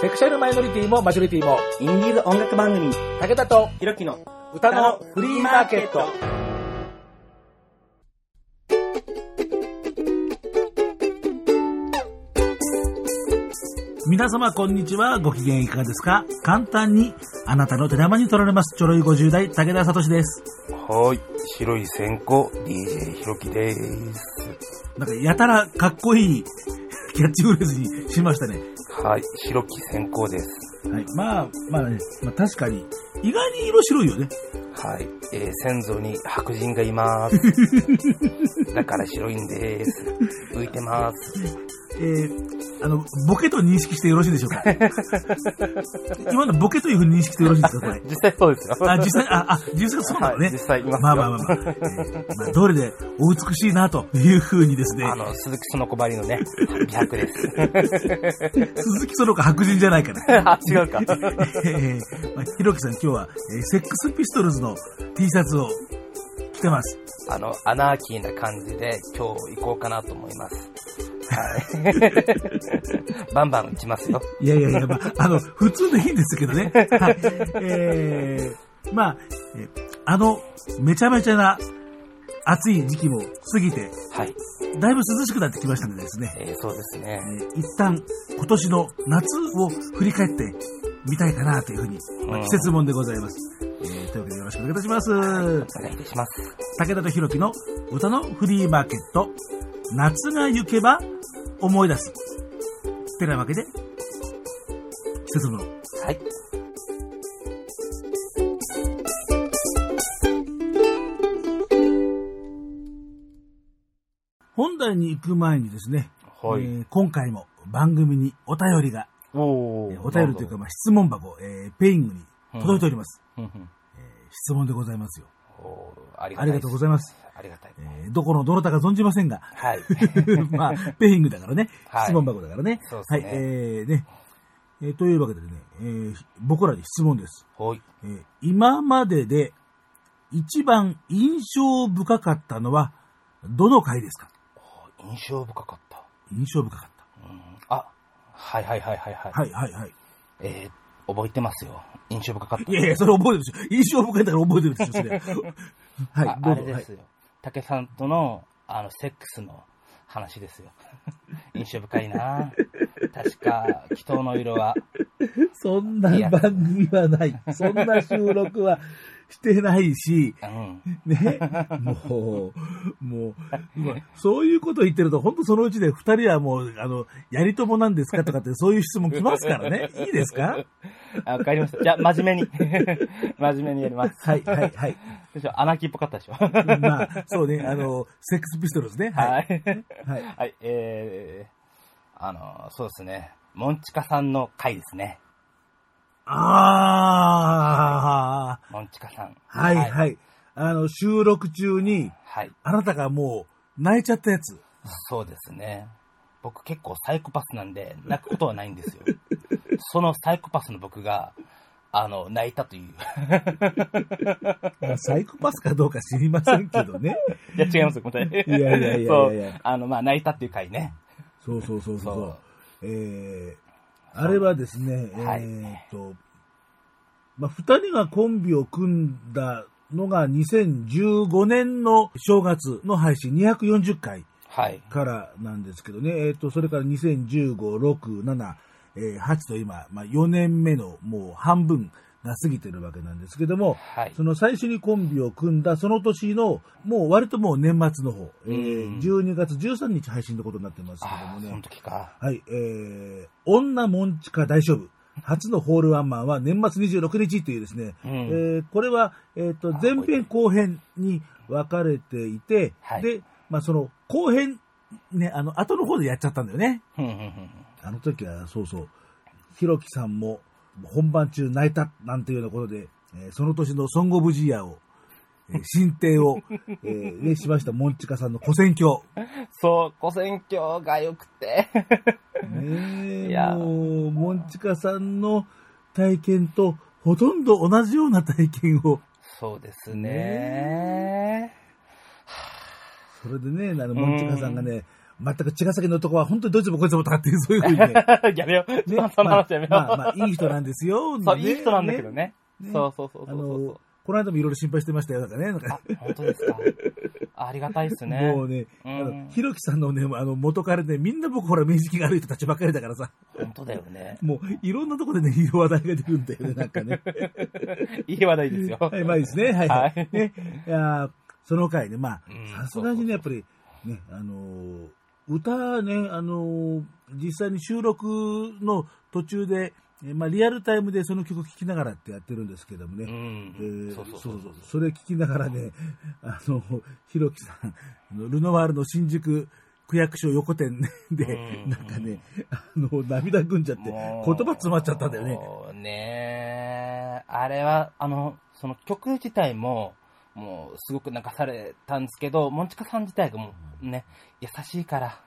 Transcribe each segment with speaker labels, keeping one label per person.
Speaker 1: セクシャルマイノリティもマジョリティも、
Speaker 2: インディーズ音楽番組、
Speaker 1: 武田と
Speaker 2: ひろきの
Speaker 1: 歌のフリーマーケット。
Speaker 3: 皆様こんにちは。ご機嫌いかがですか？簡単にあなたの手玉に取られます。ちょろい50代、武田聡です。
Speaker 4: はい。白い線香、DJ ひろきです。
Speaker 3: なんかやたらかっこいいキャッチフレーズにしましたね。
Speaker 4: はい。白き線香です。
Speaker 3: はい。まあ、まあね、まあ確かに、意外に色白いよね。
Speaker 4: はい。えー、先祖に白人がいます。だから白いんです。浮いてます。
Speaker 3: えー、あの、ボケと認識してよろしいでしょうか？今のボケというふうに認識してよろしいですか？これ。
Speaker 4: 実際そうですよ。
Speaker 3: あ、実際、あ、あ、実際そうなのね。
Speaker 4: はい実際いますよ
Speaker 3: まあまあまあまあ。えーまあ、どれでお美しいなというふうにですね
Speaker 4: あ、の、鈴木その小針のね、美白です。
Speaker 3: 鈴木その子白人じゃないから。
Speaker 4: あ、違うか。
Speaker 3: えーまあ、ひろきさん今日は、えーセックスピストルズの T シャツを着てます。
Speaker 4: あの、アナーキーな感じで今日行こうかなと思います。はい。バンバン打ちますよ。
Speaker 3: いやいやいや、まあ、あの、普通でいいんですけどね。はい。えー、まあ、えーあの、めちゃめちゃな暑い時期も過ぎて、
Speaker 4: はい。
Speaker 3: だいぶ涼しくなってきましたのでですね、
Speaker 4: えー、そうですね。
Speaker 3: えー一旦今年の夏を振り返ってみたいかなというふうに、まあ
Speaker 4: うん
Speaker 3: 季節もんでございます。えーというわけでよろしくお願いいたします。
Speaker 4: お願いいたします。
Speaker 3: 武田とひろきの歌のフリーマーケット、夏が行けば思い出す。てなわけで、季節。
Speaker 4: はい。
Speaker 3: 本題に行く前にですね、
Speaker 4: はい。
Speaker 3: えー今回も番組にお便りが、
Speaker 4: お
Speaker 3: えーお便りというか、まあ、質問箱、えーペイングに届いております。
Speaker 4: うんうん
Speaker 3: 質問でございますよ。
Speaker 4: ありが
Speaker 3: ありがとうございます。
Speaker 4: ありがたい。
Speaker 3: えーどこのどなたか存じませんが、
Speaker 4: はい。
Speaker 3: まあ、ペイングだからね、
Speaker 4: はい
Speaker 3: 質問箱だからね。
Speaker 4: そうですね
Speaker 3: はい、えー、ね、えーというわけでね、えー僕らに質問です。
Speaker 4: ほい。
Speaker 3: えー今までで一番印象深かったのは、どの回ですか？
Speaker 4: 印象深かった。
Speaker 3: 印象深かっ
Speaker 4: うん、あ、はいはいはいはいはい。
Speaker 3: た。はい、はい、はい。
Speaker 4: えー、覚えてますよ。印象深かった。
Speaker 3: いやいや、それ覚えてるでしょ。印象深いから覚えてるでしょ、それ。はい、
Speaker 4: あ
Speaker 3: どうぞ。はい
Speaker 4: あれですよ。竹さんとの、あの、セックスの話ですよ。印象深いな確か、祈祷の色は、
Speaker 3: そんな番組はない。そんな収録はしてないし、
Speaker 4: うん。
Speaker 3: ね。もう、もう、ま あそういうこと言ってると、本当そのうちで二人はもう、あの、やりともなんですかとかって、そういう質問来ますからね。いいですか？
Speaker 4: あわかりました。じゃあ、真面目に。真面目にやります。
Speaker 3: はい、はい、はい。
Speaker 4: でしょ、アナーキーっぽかったでしょ。
Speaker 3: まあ、そうね、あの、セックスピストルズね。は。
Speaker 4: はいい。
Speaker 3: はい。
Speaker 4: はい、えー、あの、そうですね。モンチカさんの回ですね。
Speaker 3: ああ、
Speaker 4: モンチカさん。
Speaker 3: はい、
Speaker 4: はい。
Speaker 3: はい。あの、収録中に、
Speaker 4: はい。
Speaker 3: あなたがもう、泣いちゃったやつ。
Speaker 4: そうですね。僕結構サイコパスなんで、泣くことはないんですよ。そのサイコパスの僕が、あの、泣いたという。
Speaker 3: ま あサイコパスかどうか知りませんけどね。
Speaker 4: いや、違いますよ、答え。
Speaker 3: いやいやいやいや。
Speaker 4: あの、まあ、泣いたっていう回ね。
Speaker 3: そうそうそうそう。
Speaker 4: そう
Speaker 3: えー、あれはですね、え
Speaker 4: はい
Speaker 3: ーっと、まあ、二人がコンビを組んだのが2015年の正月の配信240回
Speaker 4: はい。
Speaker 3: からなんですけどね、えーっと、それから2015、6、7、えー8と今、まあ、4年目のもう半分が過ぎてるわけなんですけども、
Speaker 4: はい。
Speaker 3: その最初にコンビを組んだその年の、もう割ともう年末の方、えー
Speaker 4: うん
Speaker 3: 12月13日配信のことになってますけどもね。
Speaker 4: その時か。
Speaker 3: はい、えー、女モンチカ大勝負。初のホールワンマンは年末26日というですね、
Speaker 4: うん
Speaker 3: えーこれは、えっ、と、
Speaker 4: あ
Speaker 3: 前編後編に分かれていて、
Speaker 4: はい
Speaker 3: で、まあその後編、ね、あの、後の方でやっちゃったんだよね。
Speaker 4: ふんふんふん
Speaker 3: あの時は、そうそう、ひろきさんも本番中泣いたなんていうようなことで、えーその年のソングオブジイヤーを、えー 進呈を、えーね、しましたモンチカさんの古戦郷。
Speaker 4: そう、古戦況が良くて。
Speaker 3: ねえ
Speaker 4: いや
Speaker 3: もう、モンチカさんの体験とほとんど同じような体験を、
Speaker 4: そうですね。
Speaker 3: それでね、あの、モンチカさんがね、全く茅ヶ崎の男は本当にどいつもこいつもとかっていう、そういうふうにね。
Speaker 4: やめよう。
Speaker 3: ね
Speaker 4: その話やめよう。
Speaker 3: まあ、まあ、まあ、いい人なんですよ。
Speaker 4: そう、
Speaker 3: ね
Speaker 4: いい人なんだけど。ね。
Speaker 3: ね
Speaker 4: そうそうそう
Speaker 3: あ
Speaker 4: そうそう
Speaker 3: の、この間もいろいろ心配してましたよ。なんかね。なんか
Speaker 4: あ、本当ですか。ありがたいっすね。
Speaker 3: もうね、あ
Speaker 4: うん
Speaker 3: の、ひろきさんのね、あの、元彼ね、みんな僕ほら、面識が悪い人たちばっかりだからさ、
Speaker 4: 本当だよね。
Speaker 3: もう、いろんなところでね、いい話題が出るんだよね、なんかね。
Speaker 4: いい話題ですよ。
Speaker 3: はい、まあいいですね。はい。
Speaker 4: はい
Speaker 3: ね、いやーその回ね、まあ
Speaker 4: うん、
Speaker 3: さすがにね、やっぱり、ね、あのー歌ね、あのー実際に収録の途中で、えまあ、リアルタイムでその曲聴きながらってやってるんですけどもね。
Speaker 4: うん。
Speaker 3: えー
Speaker 4: そうそう
Speaker 3: そ
Speaker 4: そう。う
Speaker 3: それ聞きながらね、あの、ひろきさん、ルノワールの新宿区役所横店で、
Speaker 4: うん。
Speaker 3: なんかね、あの、涙ぐんじゃって、言葉詰まっちゃったんだよね。
Speaker 4: ねあれは、あの、その曲自体も、もうすごく泣かされたんですけど、モンチカさん自体がもうね、優しいから、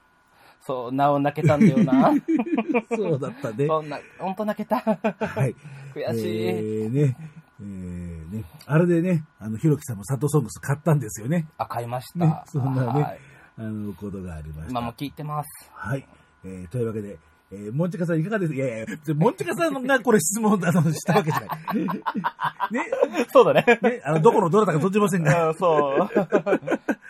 Speaker 4: そう、なお泣けたんだよな。
Speaker 3: そうだったね。
Speaker 4: そんな、ほんと泣けた。
Speaker 3: はい。
Speaker 4: 悔しい。
Speaker 3: えーね、えーね、あれでね、あの、ひろきさんも佐藤ソングス買ったんですよね。
Speaker 4: あ、買いました。
Speaker 3: ね、そんなね、
Speaker 4: はい
Speaker 3: あの、ことがありました。
Speaker 4: 今も聞いてます。
Speaker 3: はい。えーというわけで、えー、モンチカさんいかがですいやいや、モンチカさんがこれ質問あのしたわけじゃない。ね、
Speaker 4: そうだね。
Speaker 3: ね、あの、どこのどなたか存じませんが。
Speaker 4: うん、そう。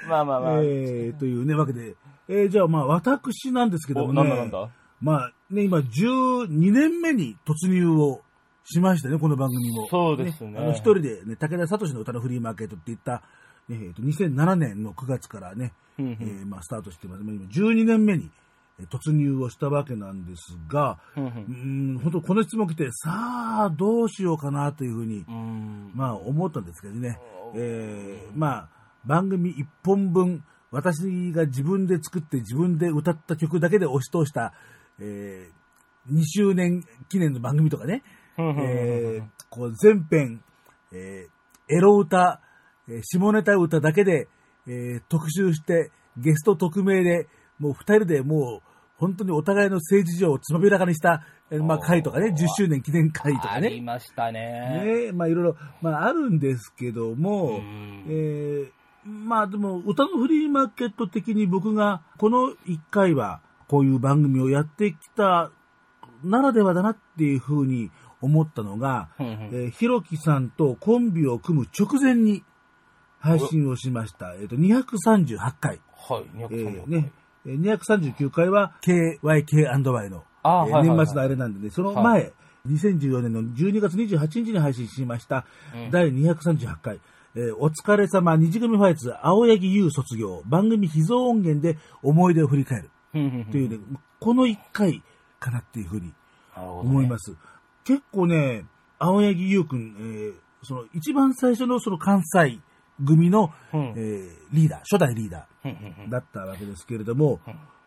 Speaker 4: まあまあまあ。
Speaker 3: えー、というね、わけで、えー、じゃあまあ、私なんですけど
Speaker 4: お、
Speaker 3: もね、
Speaker 4: なんだなんだ？
Speaker 3: まあ、ね、今、12年目に突入をしましたね、この番組も。
Speaker 4: そうですね
Speaker 3: あの、一人でね、武田聡の歌のフリーマーケットって言った、ねえーと2007年の9月からね、
Speaker 4: うんうん
Speaker 3: えーまあ、スタートしてます。まあ今、12年目にえー突入をしたわけなんですが、
Speaker 4: うん
Speaker 3: 本当この質問来て、さあ、どうしようかなというふうに、
Speaker 4: うん。
Speaker 3: まあ、思ったんですけどね。えーまあ、番組1本分、私が自分で作って自分で歌った曲だけで押し通した、えー2周年記念の番組とかね、えーこう全編、えーエロ歌、えー下ネタ歌だけで、えー特集して、ゲスト特命で、もう二人でもう、本当にお互いの政治上をつまびらかにした、えーまあ、会とかね、10周年記念会とか
Speaker 4: あ
Speaker 3: ね。
Speaker 4: りましたね。
Speaker 3: ねまあいろいろ、まああるんですけども、
Speaker 4: うん
Speaker 3: えーまあでも歌のフリーマーケット的に僕がこの1回はこういう番組をやってきたならではだなっていうふうに思ったのが、
Speaker 4: うんうん
Speaker 3: えーひろきさんとコンビを組む直前に配信をしました。えっ、と、238回。
Speaker 4: はい、
Speaker 3: え
Speaker 4: 236
Speaker 3: ーね、えー239回は KYK&Y の、えー年末のあれなんでね、その前、2014年の12月28日に配信しました、
Speaker 4: うん。
Speaker 3: 第238回、えーお疲れ様、二次組ファイツ、青柳優卒業、番組秘蔵音源で思い出を振り返る。というね、この1回かなっていうふうに思います。結構ね、青柳優くん、えーその一番最初のその関西組の、
Speaker 4: うん
Speaker 3: えーリーダー、初代リーダーだったわけですけれども、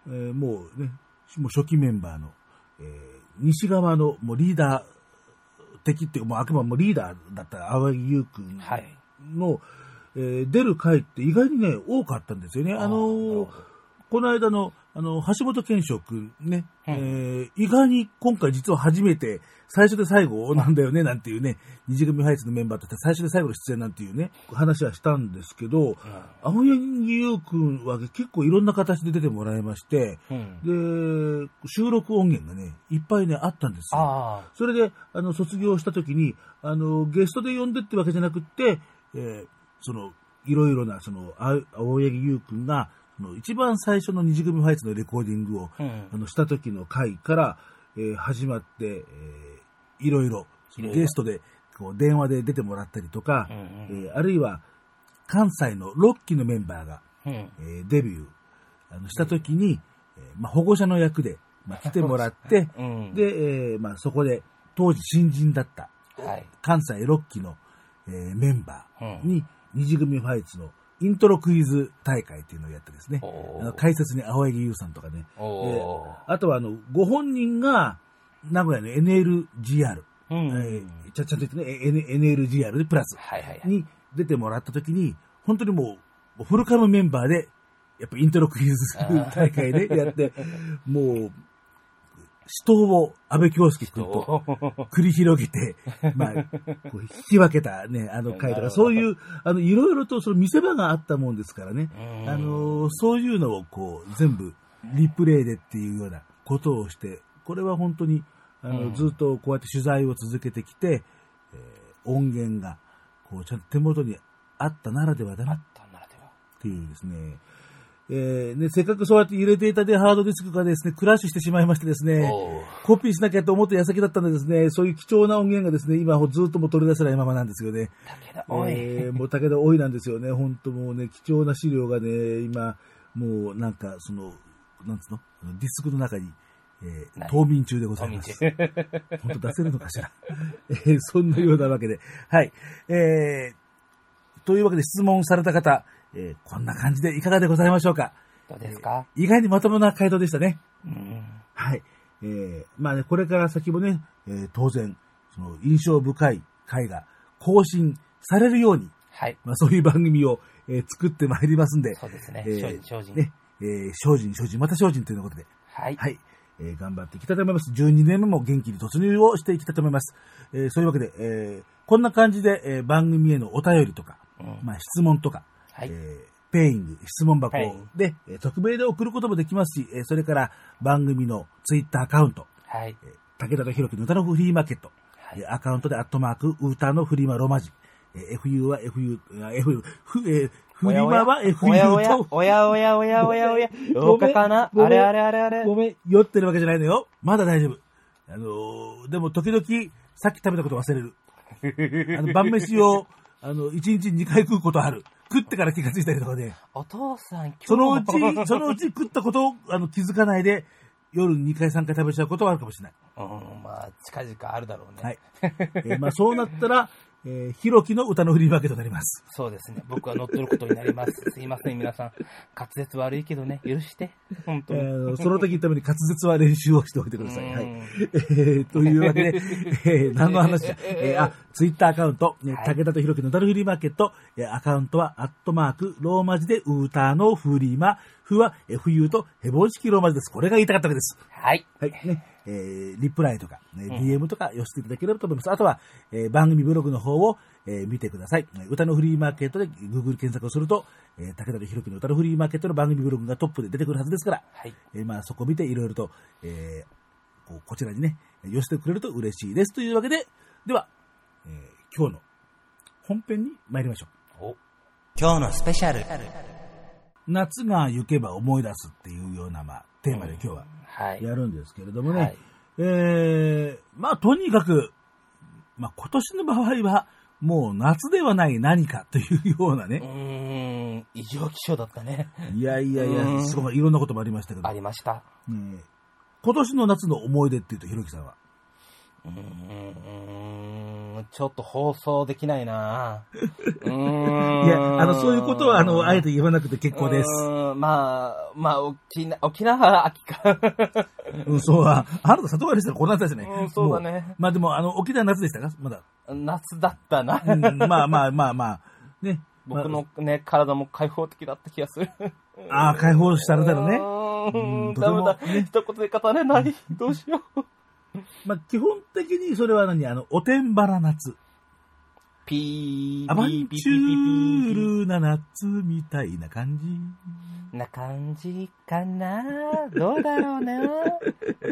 Speaker 3: えーもうね、もう初期メンバーの、えー西側のもうリーダー的っていうか、もうあくまでもリーダーだった青柳優くん
Speaker 4: はい。
Speaker 3: の、えー出る回って意外にね、多かったんですよね。あのーこの間の、あの、橋本健翔くんね、
Speaker 4: うん
Speaker 3: えー意外に今回実は初めて、最初で最後なんだよね、なんていうね、二次組ハイツのメンバーとして最初で最後の出演なんていうね、話はしたんですけど、青柳優くんは結構いろんな形で出てもらいまして、
Speaker 4: うん。
Speaker 3: で、収録音源がね、いっぱいね、あったんですよ。それで、あの、卒業した時に、あの、ゲストで呼んでってわけじゃなくって、えーその、いろいろな、その、あ青柳優くんが、一番最初の二次組ファイツのレコーディングを、
Speaker 4: うん
Speaker 3: あの、した時の回から、えー始まって、えーいろいろ、ゲストで、こう、電話で出てもらったりとか、
Speaker 4: うんうん
Speaker 3: えーあるいは、関西の6期のメンバーが、
Speaker 4: うん。
Speaker 3: えーデビューあのした時に、えーまあ、保護者の役で、まあ、来てもらって、
Speaker 4: うん。
Speaker 3: で、えーまあ、そこで、当時新人だった、
Speaker 4: はい。
Speaker 3: 関西6期の、えーメンバー
Speaker 4: うん
Speaker 3: に、二次組ファイツのイントロクイズ大会っていうのをやってですね、解説に青柳優さんとかね、あとはあの、ご本人が、名古屋の NLGR、
Speaker 4: うん。
Speaker 3: えーちゃちゃんと言ってね、N- NLGR でプラス。に出てもらった時に、本当にもう、フルカムメンバーで、やっぱイントロクイズ大会でやって、もう、死闘を安倍京介君と繰り広げて、まあ、こう引き分けたね、あの回とか、そういう、あの、いろいろとその見せ場があったもんですからね、
Speaker 4: うん。
Speaker 3: あの、そういうのをこう、全部、リプレイでっていうようなことをして、これは本当に、あの、
Speaker 4: うん。
Speaker 3: ずっとこうやって取材を続けてきて、えー音源が、こう、ちゃんと手元にあったならではだな。っ
Speaker 4: たならでは。
Speaker 3: ていうですね、えーね、せっかくそうやって入れていたでハードディスクがですね、クラッシュしてしまいましてですね、コピーしなきゃと思った矢先だったんでですね、そういう貴重な音源がですね、今ずっともう取り出せないままなんですよね。
Speaker 4: 武田。
Speaker 3: えーもう武田多いなんですよね。本当もうね、貴重な資料がね、今、もうなんか、その、なんつうの？ディスクの中に、えー
Speaker 4: 何
Speaker 3: 冬眠中でございます。
Speaker 4: 冬
Speaker 3: 本当出せるのかしら？えーそんなようなわけで。はい。えー、というわけで質問された方、えーこんな感じでいかがでございましょうか？
Speaker 4: どうですか？
Speaker 3: 意外にまともな回答でしたね。
Speaker 4: うん。
Speaker 3: はい。えー、まあね、これから先もね、えー当然、その印象深い回が更新されるように、
Speaker 4: はい。
Speaker 3: まあそういう番組を、えー作ってまいりますんで、
Speaker 4: そうですね。
Speaker 3: えー
Speaker 4: 精進、精進。
Speaker 3: ね、えー精進、精進、また精進ということで、
Speaker 4: はい。
Speaker 3: はい。えー頑張っていきたいと思います。12年目も元気に突入をしていきたいと思います。えーそういうわけで、えーこんな感じで、えー番組へのお便りとか、
Speaker 4: うん
Speaker 3: まあ質問とか、
Speaker 4: はい。
Speaker 3: えーペイング、質問箱
Speaker 4: はい
Speaker 3: で、えー匿名で送ることもできますし、えーそれから番組のツイッターアカウント、
Speaker 4: はい。
Speaker 3: えー武田と弘樹の歌のフリーマーケット、
Speaker 4: はい
Speaker 3: えーアカウントでアットマーク、ウーターのフリーマローマ字、えー FU は FU、あ F、ふえーフリマは FU
Speaker 4: おやおや
Speaker 3: と、
Speaker 4: おやおやおやおやおや。どうかかなあれあれあれあれ。
Speaker 3: ごめん、酔ってるわけじゃないのよ。まだ大丈夫。あのーでも時々、さっき食べたこと忘れる。あの、晩飯を、あの、1日2回食うことある。食ってから気がついたりとかね。
Speaker 4: お父さん、今日
Speaker 3: そのうち、そのうち食ったことをあの気づかないで、夜2回3回食べちゃうことはあるかもしれない。
Speaker 4: うん、まあ、近々あるだろうね。
Speaker 3: はい。えーまあそうなったら、えー、ひろきの歌のフリーマーケットになります。
Speaker 4: そうですね。僕は乗っ取ることになります。すいません、皆さん。滑舌悪いけどね、許して。本当
Speaker 3: え
Speaker 4: に。
Speaker 3: ーその時のために滑舌は練習をしておいてください。
Speaker 4: うん
Speaker 3: はい。えーというわけで、えー何の話だ。えーあ、ツイッターアカウント、ね
Speaker 4: はい
Speaker 3: 武田とひろきの歌のフリーマーケット、えーアカウントは、アットマーク、ローマ字で、ウーターのフリーマ、フは FU とヘボン式ローマ字です。これが言いたかったわけです。
Speaker 4: はい。
Speaker 3: はい。ね。えーリプライとか、ね、DM とか寄せていただければと思います。あとは、えー番組ブログの方を、えー見てください。歌のフリーマーケットで Google 検索をすると、えー武田とひろきの歌のフリーマーケットの番組ブログがトップで出てくるはずですから、
Speaker 4: はい。
Speaker 3: えーまあそこを見ていろいろと、えーこうこちらにね、寄せてくれると嬉しいです。というわけで、では、えー今日の本編に参りましょう。
Speaker 4: お今日のスペシャル。
Speaker 3: 夏が行けば思い出すっていうような、まあ、テーマで今日は
Speaker 4: はい。
Speaker 3: やるんですけれどもね、
Speaker 4: はい
Speaker 3: えー、まあとにかく、まあ今年の場合は、もう夏ではない何かというような
Speaker 4: う
Speaker 3: ね、
Speaker 4: ーん、異常気象だったね。
Speaker 3: いやいやいうや、
Speaker 4: ん
Speaker 3: すごいいろんなこともありましたけど、
Speaker 4: ありました。
Speaker 3: ね今年の夏の思い出っていうと、ひろきさんは？
Speaker 4: うーん、ちょっと放送できないな うーん。
Speaker 3: いや、あの、そういうことは、あの、あえて言わなくて結構です。
Speaker 4: まあ、まあ、沖縄、沖縄は秋か。
Speaker 3: うん、そうは、あなた里帰りしたらこんなだったじゃない。
Speaker 4: うんそうだね
Speaker 3: もまあでも、あの、沖縄夏でしたか？まだ。
Speaker 4: 夏だったな。
Speaker 3: うん、まあまあまあまあ、ね。
Speaker 4: 僕のね、体も開放的だった気がする。
Speaker 3: ああ、解放したらだろうね。
Speaker 4: う
Speaker 3: ん
Speaker 4: ダメだ。一言で語れない。どうしよう。
Speaker 3: まあ基本的にそれは何？あの、おてんばら夏。
Speaker 4: ピー、
Speaker 3: アバン
Speaker 4: ピー、ピー、
Speaker 3: チュ
Speaker 4: ピー、
Speaker 3: ルな夏みたいな感じ。
Speaker 4: な感じかなどうだろうね。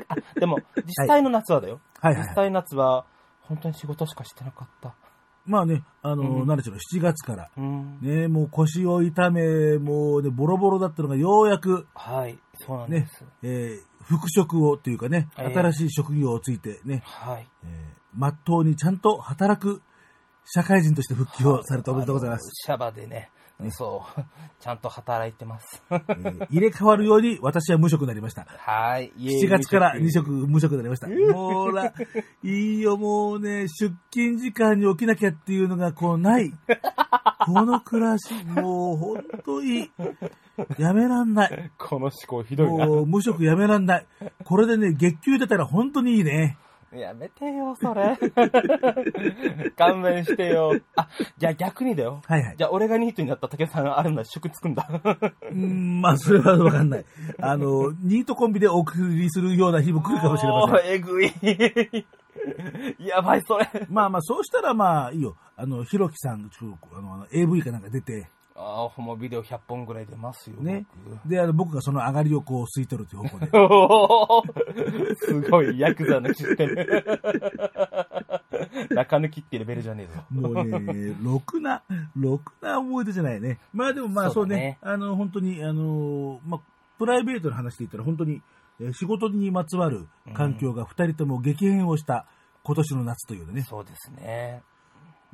Speaker 4: あ、でも、実際の夏はだよ。
Speaker 3: はいはいはい。
Speaker 4: 実際の夏は、本当に仕事しかしてなかった。
Speaker 3: まあね、あの、
Speaker 4: うん
Speaker 3: なんでしょう、7月から。
Speaker 4: うん。
Speaker 3: ね、もう腰を痛め、もうね、ボロボロだったのがようやく、
Speaker 4: はい、そうなん
Speaker 3: ね
Speaker 4: です。、
Speaker 3: えー復職をというかね、
Speaker 4: ええ
Speaker 3: 新しい職業をついてね、
Speaker 4: はい。
Speaker 3: えー、まっとうにちゃんと働く社会人として復帰をされておめでとうございます。
Speaker 4: シャバでね、そう、ちゃんと働いてます。
Speaker 3: えー入れ替わるように私は無職になりました。
Speaker 4: はい。イエーイ
Speaker 3: 7月から2職無職になりました。もうら、いいよ、もうね、出勤時間に起きなきゃっていうのがこうない。この暮らし、もうほんといい。やめらんない。
Speaker 4: この思考ひどいな。
Speaker 3: もう無職やめらんない。これでね、月給出たら本当にいいね。
Speaker 4: やめてよ、それ。勘弁してよ。あ、じゃあ逆にだよ。
Speaker 3: はいはい
Speaker 4: じゃあ俺がニートになった竹さんがあるんだ、職つくんだ。
Speaker 3: うーん、まあそれはわかんない。あの、ニートコンビでお送りするような日も来るかもしれません。
Speaker 4: えぐい。やばい、それ。
Speaker 3: まあまあ、そうしたらまあいいよ。あの、ひろきさん、あの AV かなんか出て、
Speaker 4: ああ、ホモビデオ100本ぐらい出ますよ。
Speaker 3: ね
Speaker 4: 僕。
Speaker 3: で、あの、僕がその上がりをこう吸い取るという方向で。
Speaker 4: すごい、ヤクザのシステム。中抜きってレベルじゃねえぞ。
Speaker 3: もうね、ろくな、ろくな思い出じゃないね。まあでもまあそううね
Speaker 4: そだね、
Speaker 3: あの、本当に、あの、まあ、プライベートの話で言ったら本当に、えー仕事にまつわる環境が二人とも激変をした今年の夏というね。
Speaker 4: そうですね。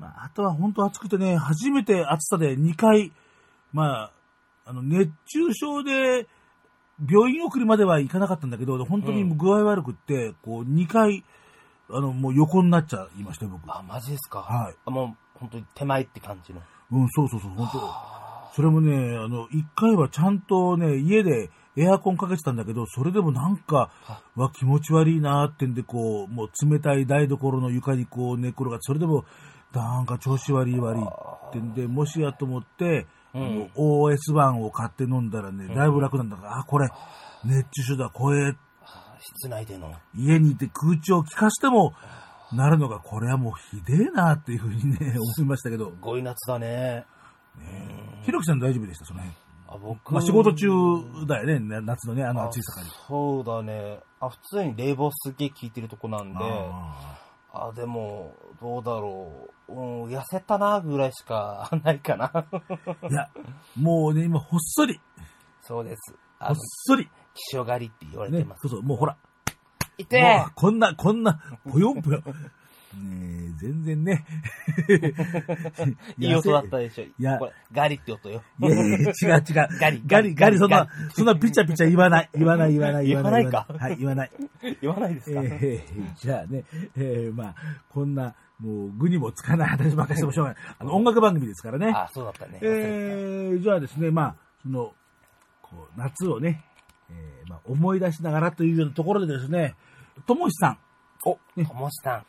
Speaker 3: まあ、あとは本当暑くてね、初めて暑さで2回、まあ、あの、熱中症で、病院送りまでは行かなかったんだけど、本当に具合悪くって、こう、2回、あの、もう横になっちゃいましたよ、僕。
Speaker 4: あ、マジですか？
Speaker 3: はい。
Speaker 4: あもう、本当に手前って感じの。
Speaker 3: うん、そうそうそう、本当それもね、あの、1回はちゃんとね、家でエアコンかけてたんだけど、それでもなんか、わ、気持ち悪いなーってんで、こう、もう冷たい台所の床にこう寝っ転がって、それでも、なんか調子悪い悪いってんで、もしやと思って、
Speaker 4: うん
Speaker 3: あの OS1 を買って飲んだらね、だいぶ楽なんだから、あ、これ、熱中症だ、声、
Speaker 4: 室内での。
Speaker 3: 家にいて空調を効かしても、なるのが、これはもうひでえなっていうふうにね、思いましたけど、
Speaker 4: すごい夏だね。
Speaker 3: ひろきさん大丈夫でした、その辺。
Speaker 4: あ、僕。
Speaker 3: まあ仕事中だよね、な夏のね、あの暑い盛り。
Speaker 4: そうだね。あ、普通に冷房すげえ効いてるとこなんで、
Speaker 3: あ
Speaker 4: あ、でも、どうだろう。うん、痩せたなぐらいしか ないかな。
Speaker 3: ーいや、もうね、今、ほっそり、
Speaker 4: そうです。あ
Speaker 3: ほっ
Speaker 4: の、
Speaker 3: そり、
Speaker 4: 気象狩りって言われて
Speaker 3: ね
Speaker 4: ま、す。
Speaker 3: そうそう、もうほら、
Speaker 4: いて
Speaker 3: こんな、こんな、ぽよんぽよ。ねえ、全然ね。
Speaker 4: いい音だったでしょ。
Speaker 3: いや
Speaker 4: これ、ガリって音よ。
Speaker 3: いやいや違う違う。
Speaker 4: ガリ
Speaker 3: ガリ、ガリ、そんなそんなピチャピチャ言わない。言わない、言わない、
Speaker 4: 言わないか
Speaker 3: はい、言わない。
Speaker 4: 言わないですか、
Speaker 3: えー、じゃあね、えー、まあ、こんな、もう、具にもつかない話ばっかりしてもしょうがない。あの、音楽番組ですからね。
Speaker 4: あ、そうだったね。
Speaker 3: えー、じゃあですね、まあ、その、こう、夏をね、えー、まあ、思い出しながらというようなところでですね、ともしさん、
Speaker 4: お、ともしさん。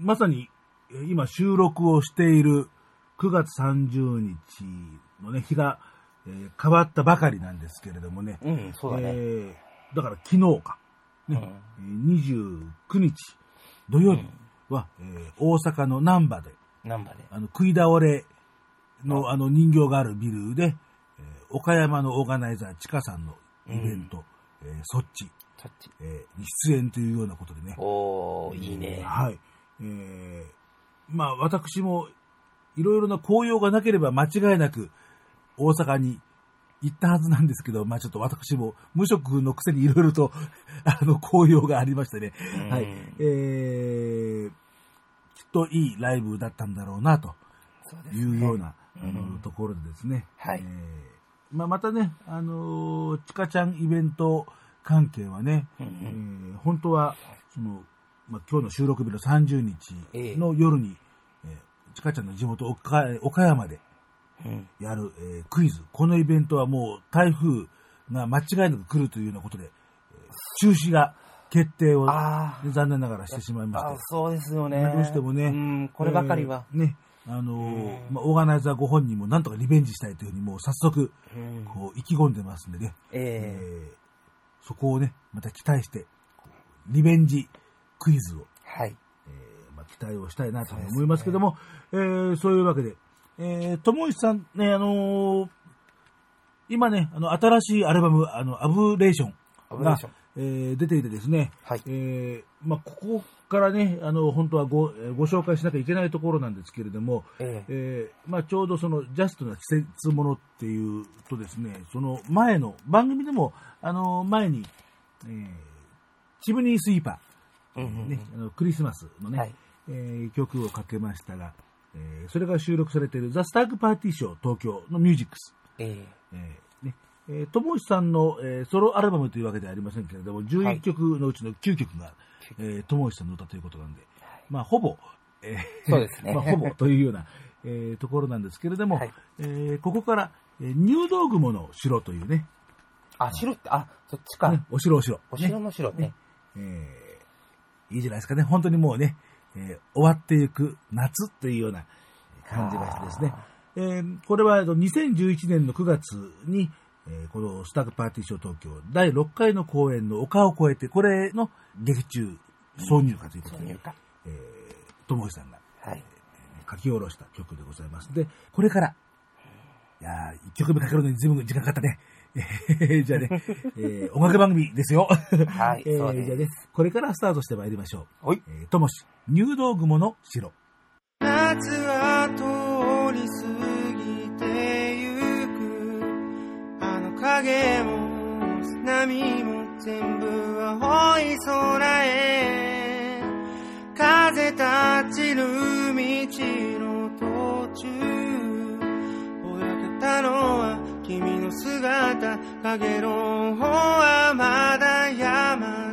Speaker 3: まさに、えー今収録をしている9月30日のね、日が、えー変わったばかりなんですけれどもね、
Speaker 4: うん、そうだね。
Speaker 3: えーだから昨日か、ね、えー29日土曜日は、えー大阪の難波で、
Speaker 4: ナンバーで。
Speaker 3: あの、食い倒れのあの人形があるビルで、えー岡山のオーガナイザー、ちかさんのイベント、えーそっち、
Speaker 4: そっち。
Speaker 3: えーに出演というようなことでね。
Speaker 4: おー、いいね。
Speaker 3: はい。えーまあ私もいろいろな紅葉がなければ間違いなく大阪に行ったはずなんですけど、まあちょっと私も無職のくせにいろいろと あの紅葉がありましてね。
Speaker 4: うん。
Speaker 3: はい。えー、きっといいライブだったんだろうなと。いうような、
Speaker 4: うん。
Speaker 3: あのところでですね。
Speaker 4: はい。
Speaker 3: えーまあまたね、あのーちかちゃんイベント関係はね、
Speaker 4: うんう
Speaker 3: え
Speaker 4: ん
Speaker 3: ー本当は、その、まあ、今日の収録日の30日の夜に、えーちかちゃんの地元岡岡山で
Speaker 4: うん。
Speaker 3: やる、えークイズ。このイベントはもう台風が間違いなく来るというようなことで、えー中止が決定を残念ながらしてしまいま
Speaker 4: あ
Speaker 3: して。
Speaker 4: そうですよね。
Speaker 3: どうしてもね
Speaker 4: うん、こればかりは。
Speaker 3: えーね、あのまあ、オーガナイザーご本人もなんとかリベンジしたいというふうにもう早速、
Speaker 4: うん
Speaker 3: こう意気込んでますんでね。
Speaker 4: え
Speaker 3: えーそこをね、また期待して、リベンジクイズを、
Speaker 4: えはい。
Speaker 3: えーまあ、期待をしたいなと思いますけども、そう,、えーそういうわけで、えー、ともいさんね、あのー今ね、あの、新しいアルバム、あの、アブレーションがえー出ていてですね、
Speaker 4: はい。
Speaker 3: えーまあ、ここからね、あの、本当はご、えーご紹介しなきゃいけないところなんですけれども、
Speaker 4: ええ。
Speaker 3: えーまあ、ちょうどそのジャストな季節ものっていうとですね、その前の番組でも、あの前に、えーチムニースイーパー、ね、あのクリスマスのね、
Speaker 4: はい。
Speaker 3: えー曲をかけましたが、えーそれが収録されているザ・スタッグパーティーショー東京のミュージックス。
Speaker 4: え
Speaker 3: え。ーね、えー、ともしさんの、えーソロアルバムというわけではありませんけれども、11曲のうちの9曲が、えーともしさんの歌ということなんで、まあ、ほぼ、えー
Speaker 4: そうですね。
Speaker 3: まあ、ほぼというような、えーところなんですけれども、
Speaker 4: はい。
Speaker 3: えーここから、えー入道雲の城というね、
Speaker 4: あ、城って、あ、そっちか。
Speaker 3: ねお城お城。
Speaker 4: お城の城ね。
Speaker 3: えーいいじゃないですかね。本当にもうね、えー終わっていく夏というような感じがしてですね。えーこれはあの2011年の9月に、えーこのスタッグパーティーショー東京第6回の公演の丘を越えて、これの劇中挿入歌ということで。えー、ともひさんが
Speaker 4: はい。
Speaker 3: 書き下ろした曲でございます。で、これから、いやー一曲目かけるのに随分時間かかったね。えーじゃあね、えー音楽番組ですよ。
Speaker 4: はい、
Speaker 3: えーじゃあねこれからスタートしてまいりましょう。
Speaker 4: はい。
Speaker 3: えーともし、入道雲の城。
Speaker 2: 夏は通り過ぎてゆくあの影も波も全部青い空へ風立ちる道の途中ぼやけたのは君の姿影の方はまだ山。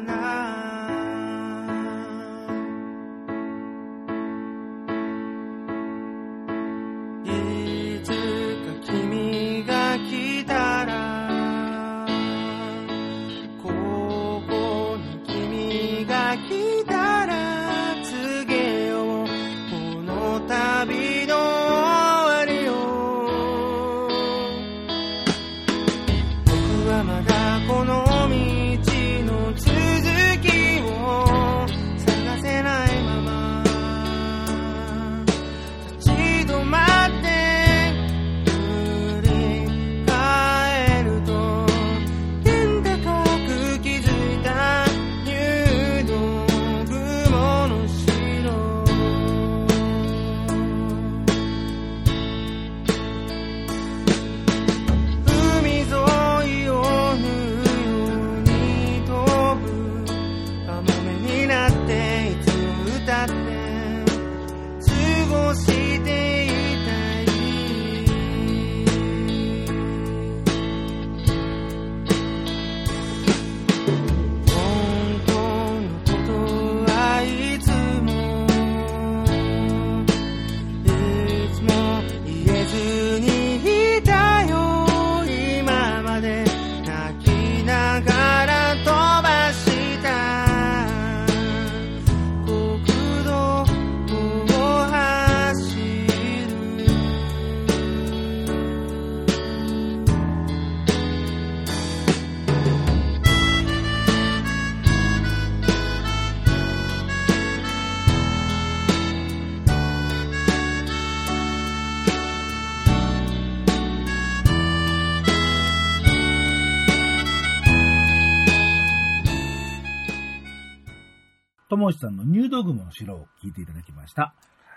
Speaker 2: ともし
Speaker 3: さんの入道雲の城を聞いていただきました。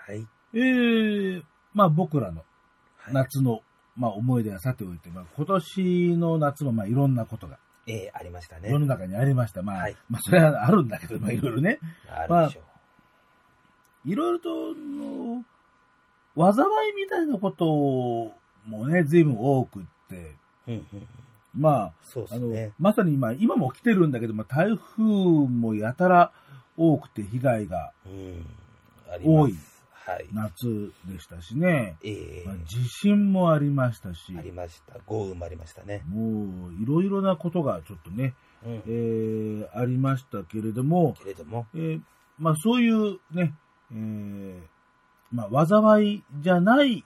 Speaker 5: はい。
Speaker 3: えー、まあ僕らの
Speaker 5: はい
Speaker 3: 夏の、まあ思い出はさておいて、まあ今年の夏もまあいろんなことが
Speaker 5: ええありましたね。
Speaker 3: 世の中にありました。まあ、
Speaker 5: はい
Speaker 3: まあそれはあるんだけど、まあいろいろね。
Speaker 5: あるでしょ
Speaker 3: いろいろと、の災いみたいなこともね、随分多くって、
Speaker 5: う。うんうん。
Speaker 3: まあ、
Speaker 5: そうですね、。
Speaker 3: まさに今、今も来てるんだけど、まあ台風もやたら多くて被害が多い
Speaker 5: はい。
Speaker 3: 夏でしたしね。
Speaker 5: ええ
Speaker 3: まあ地震もありましたし、
Speaker 5: ありました。豪雨もありましたね。
Speaker 3: もういろいろなことがちょっとね、
Speaker 5: うん
Speaker 3: え。ーありましたけれども、
Speaker 5: けれども、
Speaker 3: えーまあそういうね、えーまあ災いじゃない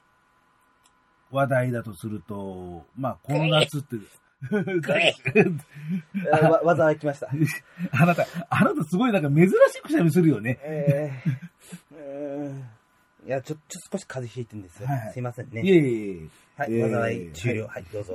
Speaker 3: 話題だとすると、まあこの夏って、
Speaker 5: わ、技が来ました。
Speaker 3: あなた、あなたすごいなんか珍しくしゃみするよね。
Speaker 5: ええうん。いや、ちょ、ちょっと少し風邪ひいてるんですよ。
Speaker 3: はいはい
Speaker 5: すいませんね。
Speaker 3: いえいえいえ。
Speaker 5: はい、
Speaker 3: えー
Speaker 5: 災い終了。はい、どうぞ。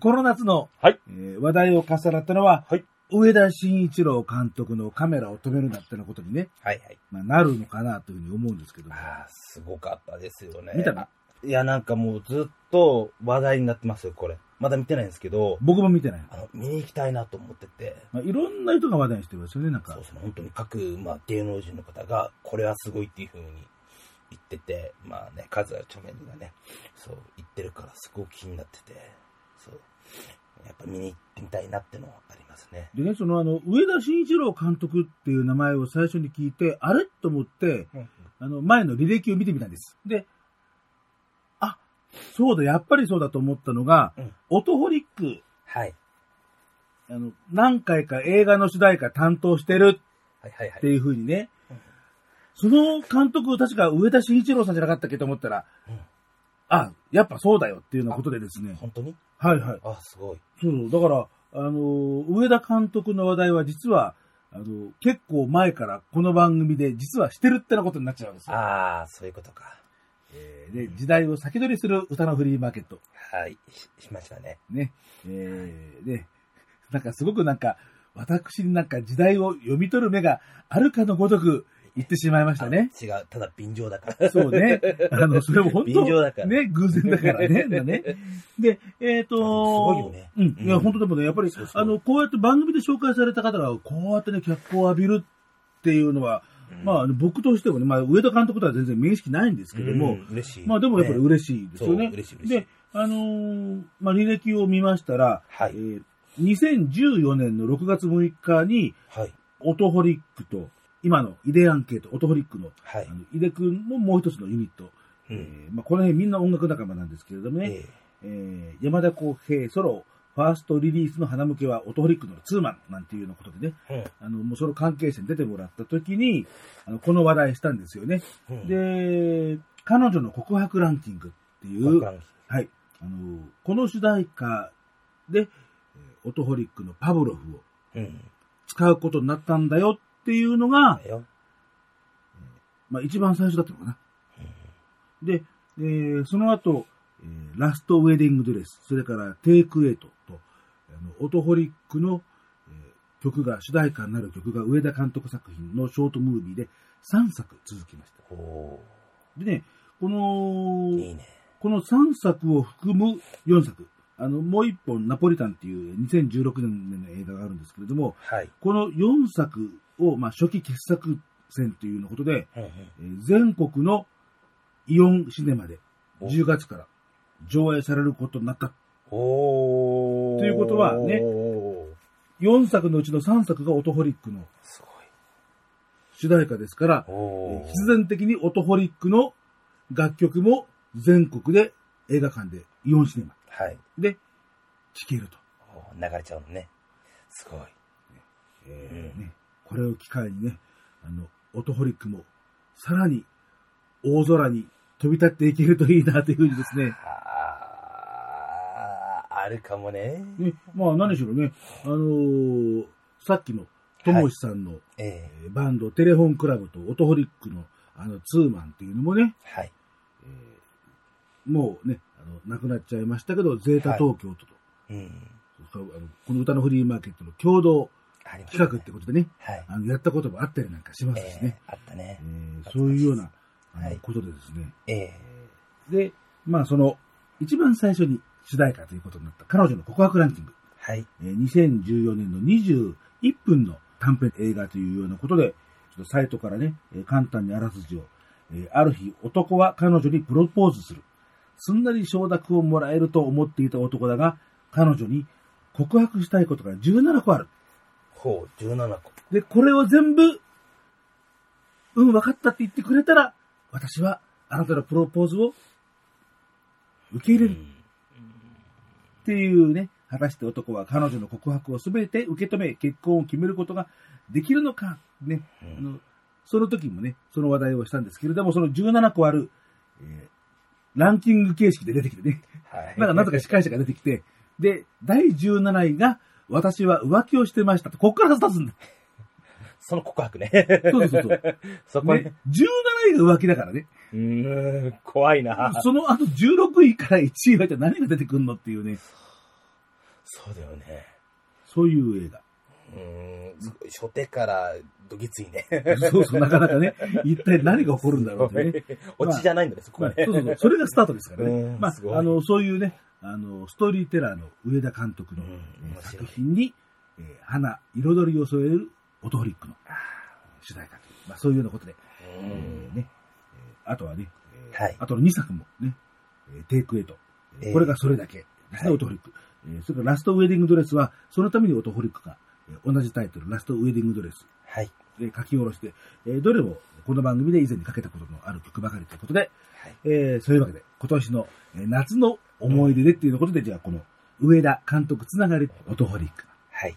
Speaker 3: この夏の、
Speaker 4: はい
Speaker 3: えー話題を重なったのは、
Speaker 4: はい
Speaker 3: 上田慎一郎監督のカメラを止めるなってなことにね、
Speaker 5: はいはい。
Speaker 3: まあ、なるのかなというふうに思うんですけども。
Speaker 5: ああ、すごかったですよね。
Speaker 3: 見たか？
Speaker 5: いや、なんかもうずっと話題になってますよ、これ。まだ見てないんですけど、
Speaker 3: 僕も見てない。
Speaker 5: あの、見に行きたいなと思ってて、
Speaker 3: まあ、いろんな人が話題にしてますよね、なんか
Speaker 5: そう。ですね、本当に各、まあ、芸能人の方が、これはすごいっていう風に言ってて、まあね、数ある著名人がね、そう、言ってるからすごく気になってて、そう、やっぱ見に行ってみたいなってのはありますね。
Speaker 3: でね、そのあの、上田慎一郎監督っていう名前を最初に聞いて、あれ？と思って、あの、前の履歴を見てみたんです。で、あ、そうだ、やっぱりそうだと思ったのが、
Speaker 5: うん
Speaker 3: オトホリック、
Speaker 5: はい。
Speaker 3: あの、何回か映画の主題歌担当してる
Speaker 5: はいはいはい。
Speaker 3: っていう風にね
Speaker 5: うん、
Speaker 3: その監督、確か上田慎一郎さんじゃなかったっけと思ったら、
Speaker 5: うん
Speaker 3: あ、やっぱそうだよっていうようなことでですね。
Speaker 5: 本当に？
Speaker 3: はいはい。
Speaker 5: あ、すごい。
Speaker 3: そう、だから、あのー上田監督の話題は実は、あの、結構前からこの番組で実はしてるってなことになっちゃうんですよ。
Speaker 5: ああ、そういうことか。
Speaker 3: ええーで、時代を先取りする歌のフリーマーケット。
Speaker 5: はい。ししましたね。
Speaker 3: ね。えー、ね。なんかすごくなんか、私になんか時代を読み取る目があるかのごとく言ってしまいましたね。
Speaker 5: あ違う。ただ便乗だから。
Speaker 3: そうね。あの、それも本
Speaker 5: 便乗だから
Speaker 3: 当ね、偶然だからね。だねで、えっ、と
Speaker 5: すごいよね
Speaker 3: うん。いや、
Speaker 5: うん
Speaker 3: 本当でもね、やっぱりあの、こうやって番組で紹介された方が、こうやってね、脚光を浴びるっていうのは、まあ、僕としてもね、まあ、上田監督とは全然面識ないんですけども、
Speaker 5: うん嬉しい。
Speaker 3: まあ、でもやっぱり
Speaker 5: ね
Speaker 3: 嬉しいですよね。で、あのーまあ、履歴を見ましたら、
Speaker 5: はい
Speaker 3: えー2014年の6月6日に、
Speaker 5: はい。
Speaker 3: オトホリックと、今のイデアンケート、オトホリックの、
Speaker 5: はい
Speaker 3: あ。の井出君のもう一つのユニット、
Speaker 5: うん
Speaker 3: えーまあ、この辺みんな音楽仲間なんですけれどもね、
Speaker 5: え
Speaker 3: えー山田康平ソロ、ファーストリリースの花向けはオトホリックのツーマンなんていうようなことでね、
Speaker 5: え
Speaker 3: あの、もうその関係者に出てもらった時に、あの、この話題したんですよね。
Speaker 5: うん
Speaker 3: で、彼女の告白ランキングっていう、はい。あの、この主題歌で、えーオトホリックのパブロフを
Speaker 5: うん。
Speaker 3: 使うことになったんだよっていうのが。まあ一番最初だったのかな。で、えーその後、えーラストウェディングドレス、それからテイクエイトと、あのオトホリックの、えー曲が、主題歌になる曲が上田監督作品のショートムービーで3作続きました。
Speaker 5: お
Speaker 3: でね、この、
Speaker 5: ーいいね。
Speaker 3: この3作を含む4作。あの、もう一本、ナポリタンっていう2016年の映画があるんですけれども、
Speaker 5: はい。
Speaker 3: この4作を、まあ、初期傑作選というようなことで、
Speaker 5: うんうん
Speaker 3: えー全国のイオンシネマで
Speaker 5: お
Speaker 3: 10月から上映されることになった。
Speaker 5: おー。
Speaker 3: ということはね
Speaker 5: おー
Speaker 3: 4作のうちの3作がオトホリックの
Speaker 5: す
Speaker 3: 主題歌ですから、必然的にオトホリックの楽曲も全国で映画館でイオンシネマ
Speaker 5: はい。
Speaker 3: で聴けると。
Speaker 5: 流れちゃうのね。すごい。
Speaker 3: えーね、これを機会にね、あの、オトホリックもさらに大空に飛び立っていけるといいなというふうにですね、
Speaker 5: あるかもね。
Speaker 3: ね、まあ何しろね、あのーさっきのともしさんの、
Speaker 5: え
Speaker 3: え。ーバンドテレフォンクラブとオトホリックのあのツーマンっていうのもね、
Speaker 5: ーはい。
Speaker 3: もうね、あの、亡くなっちゃいましたけど、ゼータ東京都と、
Speaker 5: うん。
Speaker 3: そうあのこの歌のフリーマーケットの共同
Speaker 5: あり
Speaker 3: 企画ってことでね、
Speaker 5: はい。
Speaker 3: あの、やったこともあったりなんかしますし
Speaker 5: え
Speaker 3: ね、
Speaker 5: ーあったね。
Speaker 3: え。ーそういうような、あの
Speaker 5: はい。
Speaker 3: ことでですね、
Speaker 5: え。
Speaker 3: で、まあその、一番最初に主題歌ということになった彼女の告白ランキング。
Speaker 5: ーはい。
Speaker 3: えー2014年の21分の短編映画というようなことで、ちょっとサイトからね、えー簡単にあらすじを、えーある日男は彼女にプロポーズする。すんなり承諾をもらえると思っていた男だが、彼女に告白したいことが17個ある。
Speaker 5: ほう、17個。
Speaker 3: で、これを全部、うん、分かったって言ってくれたら、私はあなたのプロポーズを受け入れる。っていうね、果たして男は彼女の告白を全て受け止め、結婚を決めることができるのか、ね、あのその時もね、その話題をしたんですけれども、その17個ある、えーランキング形式で出てきてね、
Speaker 5: はい。
Speaker 3: なんかなぜか司会者が出てきて、で、第17位が、私は浮気をしてましたと、こっからスタートするんだ。
Speaker 5: その告白ね。
Speaker 3: そうそうそう。
Speaker 5: そこね
Speaker 3: ね。、17位が浮気だからね。
Speaker 5: うーん、怖いな。
Speaker 3: その後16位から1位は一体何が出てくるのっていうね、
Speaker 5: そうだよね。
Speaker 3: そういう映画。
Speaker 5: うーん、初手からどぎついね。
Speaker 3: そうそう、なかなかね、一体何が起こるんだろうってね。
Speaker 5: オチじゃないんだね、そこ
Speaker 3: まあ、
Speaker 5: はね。
Speaker 3: そうそうそう、それがスタートですから
Speaker 5: う
Speaker 3: ね。まああの、そういうね、あの、ストーリーテラーの上田監督の、作品に、えー花、彩りを添えるオトホリックの主題歌という、まあ、そういうようなことで、
Speaker 5: う
Speaker 3: え
Speaker 5: ん
Speaker 3: ーね、えーあとはね、えー
Speaker 5: はい。
Speaker 3: あとの2作もね、えーテイクエイト、
Speaker 5: えー。
Speaker 3: これがそれだけですね、
Speaker 5: はい。
Speaker 3: オトホリック。えーそれからラストウェディングドレスは、そのためにオトホリックが、えー同じタイトル、ラストウェディングドレス、
Speaker 5: はい。
Speaker 3: で書き下ろして、えーどれもこの番組で以前にかけたことのある曲ばかりということで、
Speaker 5: はい。
Speaker 3: えーそういうわけで、今年の、えー夏の思い出でっていうことで、じゃあこの上田監督つながり、オトホリック、
Speaker 5: はい。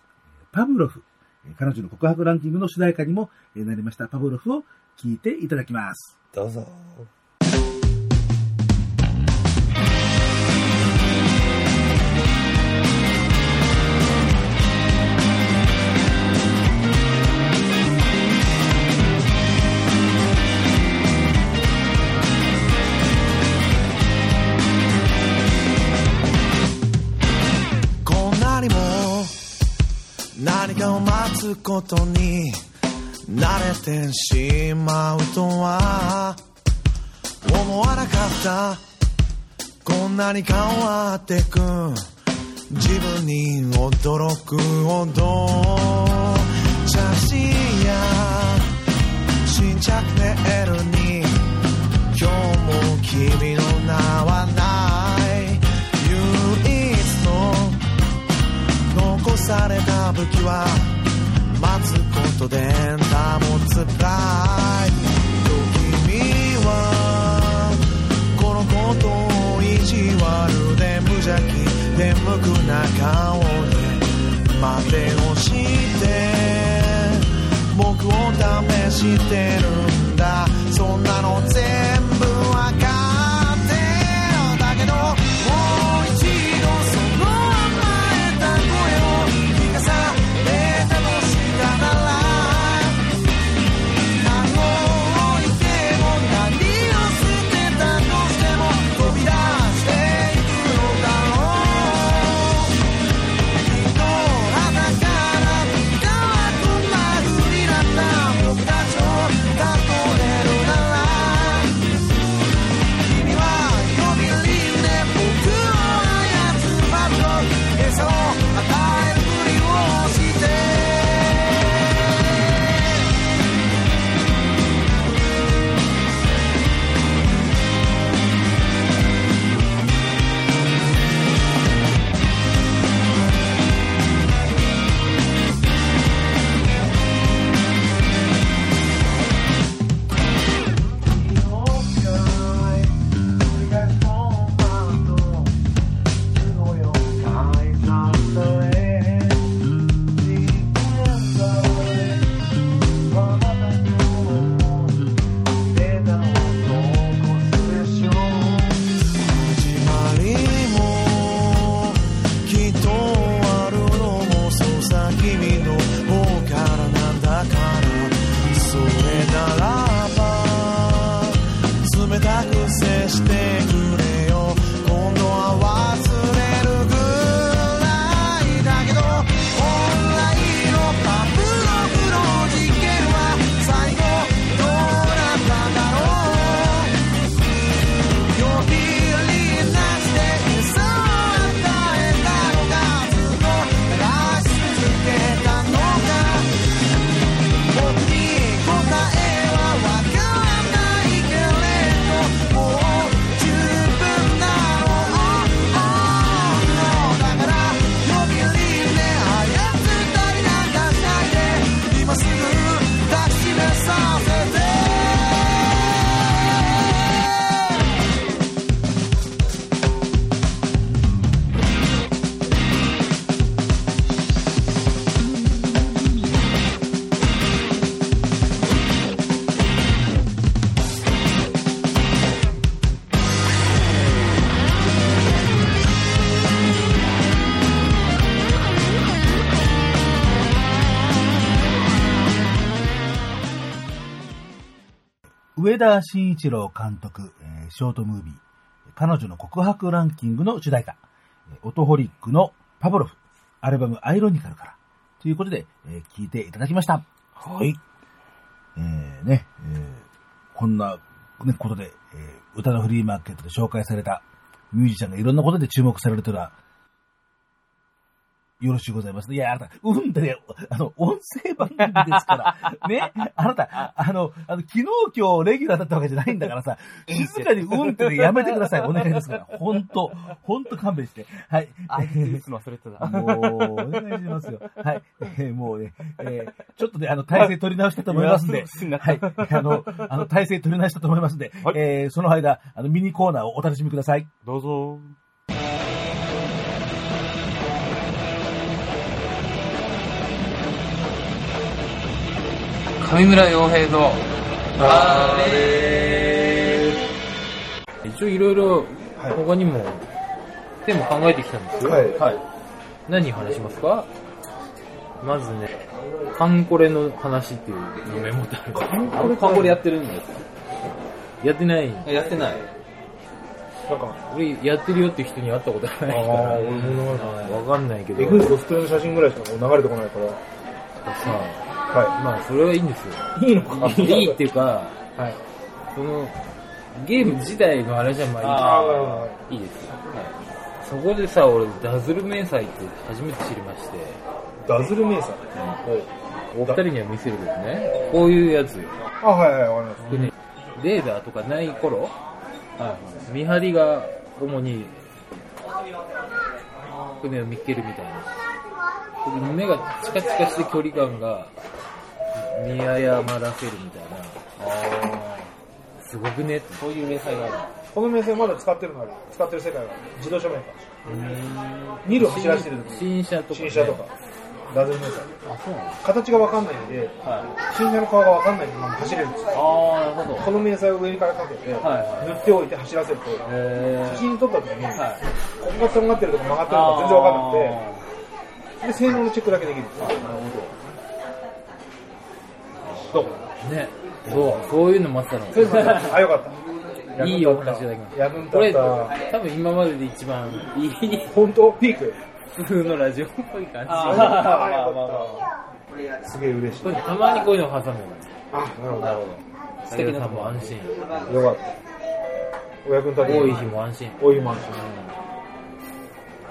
Speaker 3: パブロフ、えー彼女の告白ランキングの主題歌にもなりましたパブロフを聴いていただきます。
Speaker 5: どうぞ。
Speaker 6: 「何かを待つことに慣れてしまうとは思わなかった。こんなに変わってく。自分に驚くほど。写真や新着メールに今日も君の名はないされた武器は待つことで保つプライド君はこのことを意地悪で無邪気で無垢な顔で待てをして僕を試してるんだ。そんなの全
Speaker 3: 上田慎一郎監督、えーショートムービー、彼女の告白ランキングの主題歌、えーオトホリックのパブロフ、アルバムアイロニカルから、ということで、えー聞いていただきました。はい。えー、ね、えーこんな、ね、ことで、えー歌のフリーマーケットで紹介されたミュージシャンがいろんなことで注目されるというのは、よろしゅうございます。いや、あなた、うんってね、あの、音声番組ですから、ね、あなた、あの、あの、昨日今日レギュラーだったわけじゃないんだからさ、静かにうんってねやめてください。お願いですから。ほんと、ほんと勘弁して。はい。
Speaker 4: あいつ打つの忘れてた。
Speaker 3: もう、お願いしますよ。はい。えーもうね、えーちょっとね、あの、体勢取り直したと思いますんで、はい。あの、あの、体勢取り直したと思いますんで、
Speaker 4: はい
Speaker 3: えーその間、あの、ミニコーナーをお楽しみください。
Speaker 4: どうぞ。
Speaker 7: 上村洋平のあれ一応いろいろ他にもテーマ考えてきたんですよ。
Speaker 8: はい。
Speaker 7: 何話しますか？まずね、カンコレの話っていうのメモってある。カンコレ
Speaker 4: カンコレやってるんですか？
Speaker 7: やってない。
Speaker 4: やってない。
Speaker 8: なんか、
Speaker 7: 俺やってるよって人に会ったことないから。
Speaker 8: あー俺も
Speaker 7: わかんないけど。
Speaker 8: エグいコスプレの写真ぐらいしかもう流れてこないから。
Speaker 7: かさ、
Speaker 8: は
Speaker 7: まあそれはいいんですよ。
Speaker 8: い。いいのか
Speaker 7: いいっていうか、
Speaker 8: はい。
Speaker 7: その、ゲーム自体のあれじゃま
Speaker 8: あ。
Speaker 7: いい。いいですよ。そこでさ、俺、ダズル迷彩って初めて知りまして、
Speaker 8: ダズルメイさん。
Speaker 7: お二人には見せるけどね、こういうやつよ。
Speaker 8: あ、はいはい、わかります。
Speaker 7: ね、レーダーとかない頃、見張りが主に船を見っけるみたいな。目がチカチカして距離感が見誤らせるみたいな。すごくねそういう迷彩がある。
Speaker 8: この目線まだ使ってるのある。使ってる世界は自動車メーカー。ニルを走らせてる時
Speaker 7: 新車とか、ね。
Speaker 8: 新車とか。ダズルメーカー。
Speaker 7: あ、そうなの
Speaker 8: 形がわかんないんで、
Speaker 7: はい。
Speaker 8: 新車の顔がわかんないまま走れるんですよ。
Speaker 7: ああ、なるほど。
Speaker 8: この迷彩を上からかけて、
Speaker 7: はいはい
Speaker 8: 塗っておいて走らせると、
Speaker 7: え
Speaker 8: 写真撮った時に、
Speaker 7: ー、はい。
Speaker 8: ここがとんがってるとか曲がってるとか全然わかんなくて、で、性能のチェックだけできるんですよ。
Speaker 7: なる
Speaker 8: どう？
Speaker 7: ほど。ね。そう、そういうのもあったの。
Speaker 8: そういうのがあ、よかった。
Speaker 7: いいお話いただきましこれ。多分今までで一番いい、
Speaker 8: 本当？ピーク？
Speaker 7: 普通のラジオっぽい感じ。
Speaker 8: ああ、よかった。すげえ嬉しい。
Speaker 7: たまにこういうのを挟むの。
Speaker 8: あ、なるほど、なるほ
Speaker 7: 素敵なも安心。
Speaker 8: ど。よかった。お役に立て
Speaker 7: 多い日も安心。
Speaker 8: 多い日も安心。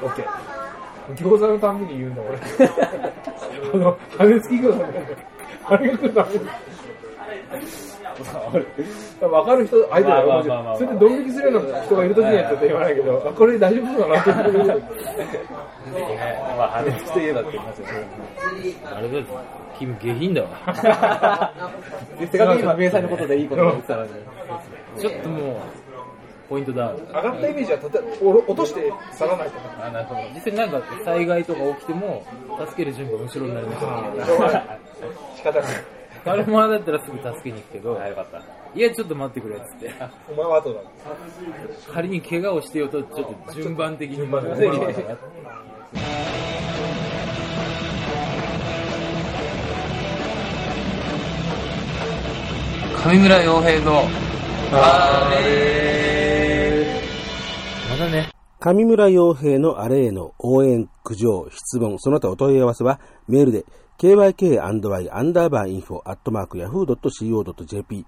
Speaker 8: オッケー。餃子のたんびに言うんだ、俺。あの、羽付き餃子のあれが来るために。わかる人、相手だよ、
Speaker 7: まあ
Speaker 8: それでドン引きするような人がいるときにはちょっと言わないけど、あこれ大丈夫そうだなって思う。
Speaker 7: まあ、あれといえばって言いますよね。あれだよ、君下品だわ。
Speaker 1: せっかく今、明細のことでいいことが言ってたのに。
Speaker 7: ちょっともう、ポイントダウン。
Speaker 8: 上がったイメージはたたお落として去らないとか。
Speaker 7: あなるほど実際なんか災害とか起きても、助ける準備が後ろになりますよ
Speaker 8: しょうがない仕方ない。
Speaker 7: カルマだったらすぐ助けに行くけど、よかった。いや、ちょっと待ってくれっつって。
Speaker 8: お前は後だ。
Speaker 7: 仮に怪我をしてようと、ちょっと順番的に。上村洋平の、あれまだね。
Speaker 5: 上村洋平のあれへの応援、苦情、質問、その他お問い合わせはメールで kyk&y アンダーバーインフォアットマーク yahoo.co.jp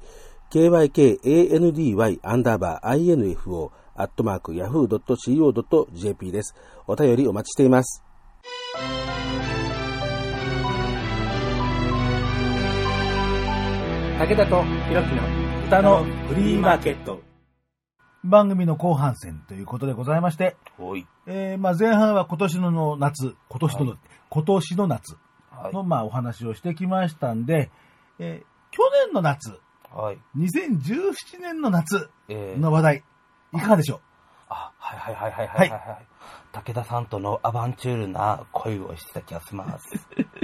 Speaker 5: kykandy アンダーバー info アットマーク yahoo.co.jp です。お便りお待ちしています。
Speaker 1: 武田とひろきの歌のフリーマーケット。
Speaker 3: 番組の後半戦ということでございまして、
Speaker 5: おい。
Speaker 3: えーまあ前半は今年の夏、今年の、今年の夏
Speaker 5: はい
Speaker 3: の、まあお話をしてきましたんで、えー去年の夏、
Speaker 5: はい。
Speaker 3: 2017年の夏
Speaker 5: えー
Speaker 3: の話題、いかがでしょ
Speaker 5: あ、はいはいはいはいはいはい、はい。武田さんとのアバンチュールな恋をしてた気がします。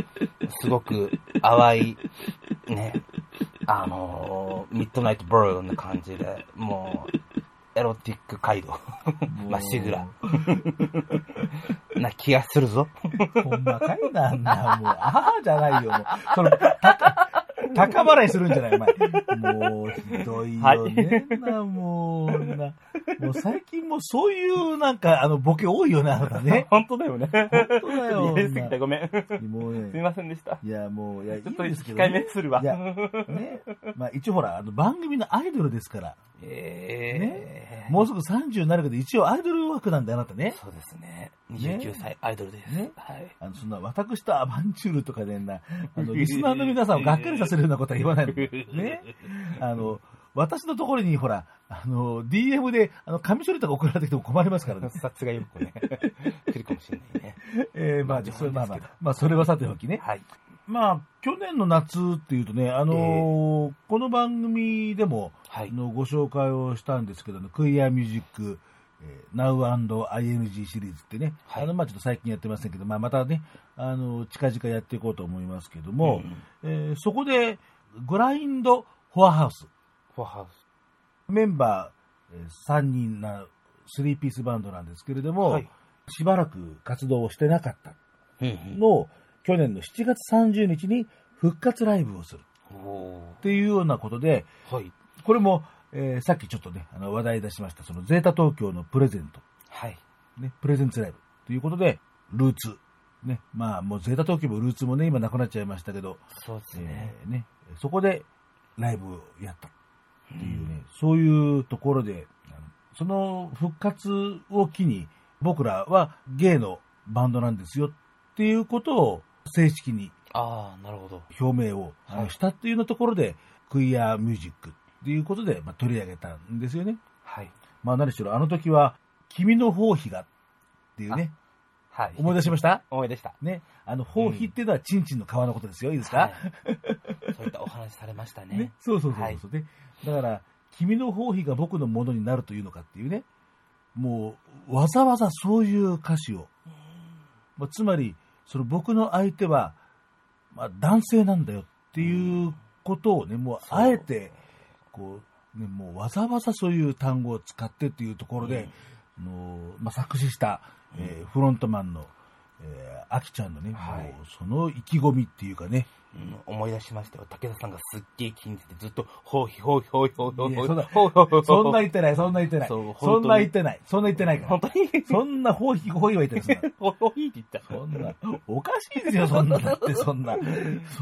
Speaker 5: すごく淡い、ね、あのーミッドナイトブルーな感じで、もう、エロティック街道、まっしぐら、な気がするぞ。
Speaker 3: うほんまかいな、あんな、もう、ああじゃないよ、もう。その、た高払いするんじゃない、お前。もう、ひどいよね、な、もう、な。もう最近もうそういうなんか、あの、ボケ多いよね、あなたね。
Speaker 1: 本当だよね。
Speaker 3: 本当だよ。
Speaker 1: 言い過ぎたごめん。
Speaker 3: もうね
Speaker 1: すいませんでした。
Speaker 3: いや、もう、いや、
Speaker 1: ちょっと
Speaker 3: んですけど、
Speaker 1: 控えめするわ。
Speaker 3: いや、ね。まあ一応ほら、あの、番組のアイドルですから、
Speaker 5: え
Speaker 3: もうすぐ30になるけど、一応アイドル枠なんで、あなたね。
Speaker 5: そうですね。29歳アイドルです。
Speaker 3: ね
Speaker 5: はい。
Speaker 3: あの、そんな、私とアバンチュールとかでな、あの、リスナーの皆さんをがっかりさせるようなことは言わないの。ね。あの、私のところに、ほら、あの、DM で、あの、紙処理とか送られてきても困りますからね。
Speaker 5: さすがよくね。来るかもしれないね。
Speaker 3: えー、まあ、それ、まあまあ、まあ、それはさておきね。
Speaker 5: はい。
Speaker 3: まあ、去年の夏っていうとね、あのーこの番組でも、
Speaker 5: はい
Speaker 3: あのご紹介をしたんですけど、あのクイアミュージック、えー Now&ING シリーズってね、
Speaker 5: はい
Speaker 3: あの、まあちょっと最近やってませんけど、まあまたね、あの、近々やっていこうと思いますけども、えーそこで、グラインド・フォアハウス、
Speaker 5: フォアハウス。
Speaker 3: メンバー、えー3人な、3ピースバンドなんですけれども、
Speaker 5: はい
Speaker 3: しばらく活動をしてなかった
Speaker 5: うんうん。
Speaker 3: のを、去年の7月30日に復活ライブをする。
Speaker 5: お
Speaker 3: っていうようなことで、
Speaker 5: ーはい。
Speaker 3: これも、えーさっきちょっとね、あの話題出しました、そのゼータ東京のプレゼント、
Speaker 5: はい。
Speaker 3: ね、プレゼンツライブ。ということで、ルーツ。ね、まあ、もうゼータ東京もルーツもね、今なくなっちゃいましたけど、
Speaker 4: そうですね。
Speaker 3: えーね、そこでライブをやった。っていうね、そういうところで、その復活を機に、僕らはゲイのバンドなんですよ。っていうことを正式に
Speaker 4: ああ、なるほど。
Speaker 3: 表明をしたっていうのところで、クイアミュージック。っていうことで、まあ、取り上げたんですよね。
Speaker 4: はい。
Speaker 3: まあ何しろ、あの時は、君の包皮がっていうね、
Speaker 4: はい。
Speaker 3: 思い出しました？
Speaker 4: 思い出した。
Speaker 3: ね。あの、包皮っていうのはチンチンの皮のことですよ。いいですか、
Speaker 4: はい。そういったお話されましたね。
Speaker 3: ね。そうそうそうそう、
Speaker 4: はい
Speaker 3: ね。だから、君の包皮が僕のものになるというのかっていうね。もう、わざわざそういう歌詞を。まあ、つまり、その僕の相手は、まあ、男性なんだよっていうことをね、もう、あえて、こう、ね、もうわざわざそういう単語を使ってっていうところで、あのまあ、作詞した、えーフロントマンの、えー、アキちゃんのね、
Speaker 4: はい
Speaker 3: もうその意気込みっていうかね、
Speaker 4: うん思い出しましたよ。武田さんがすっげえ気に入ってて、ずっと、ほうひほうひほうひほうひほうひうほうほう
Speaker 3: そんな言ってない、そんな言ってない。
Speaker 4: そ
Speaker 3: んな言ってない。そんな言ってないから
Speaker 4: 本。当に
Speaker 3: そんな、ほいひほいは言ってない。
Speaker 4: ほうひって言った。
Speaker 3: そんな、おかしいですよ、そんな。だって、そんな、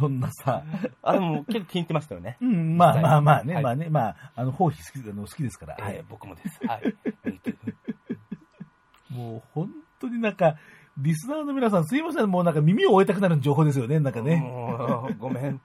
Speaker 3: そんなさ。
Speaker 4: あ、でも結構気に入ってましたよね。
Speaker 3: うん、まあまあまあね、
Speaker 4: はい
Speaker 3: まあね、まあ、あの、ほうひ好きあの好きですから。は
Speaker 4: えー
Speaker 3: い。
Speaker 4: 僕もです。はい。うん
Speaker 3: もう、本当になんか、リスナーの皆さん、すいません、もうなんか耳を終えたくなる情報ですよね、なんかね。
Speaker 4: ごめん。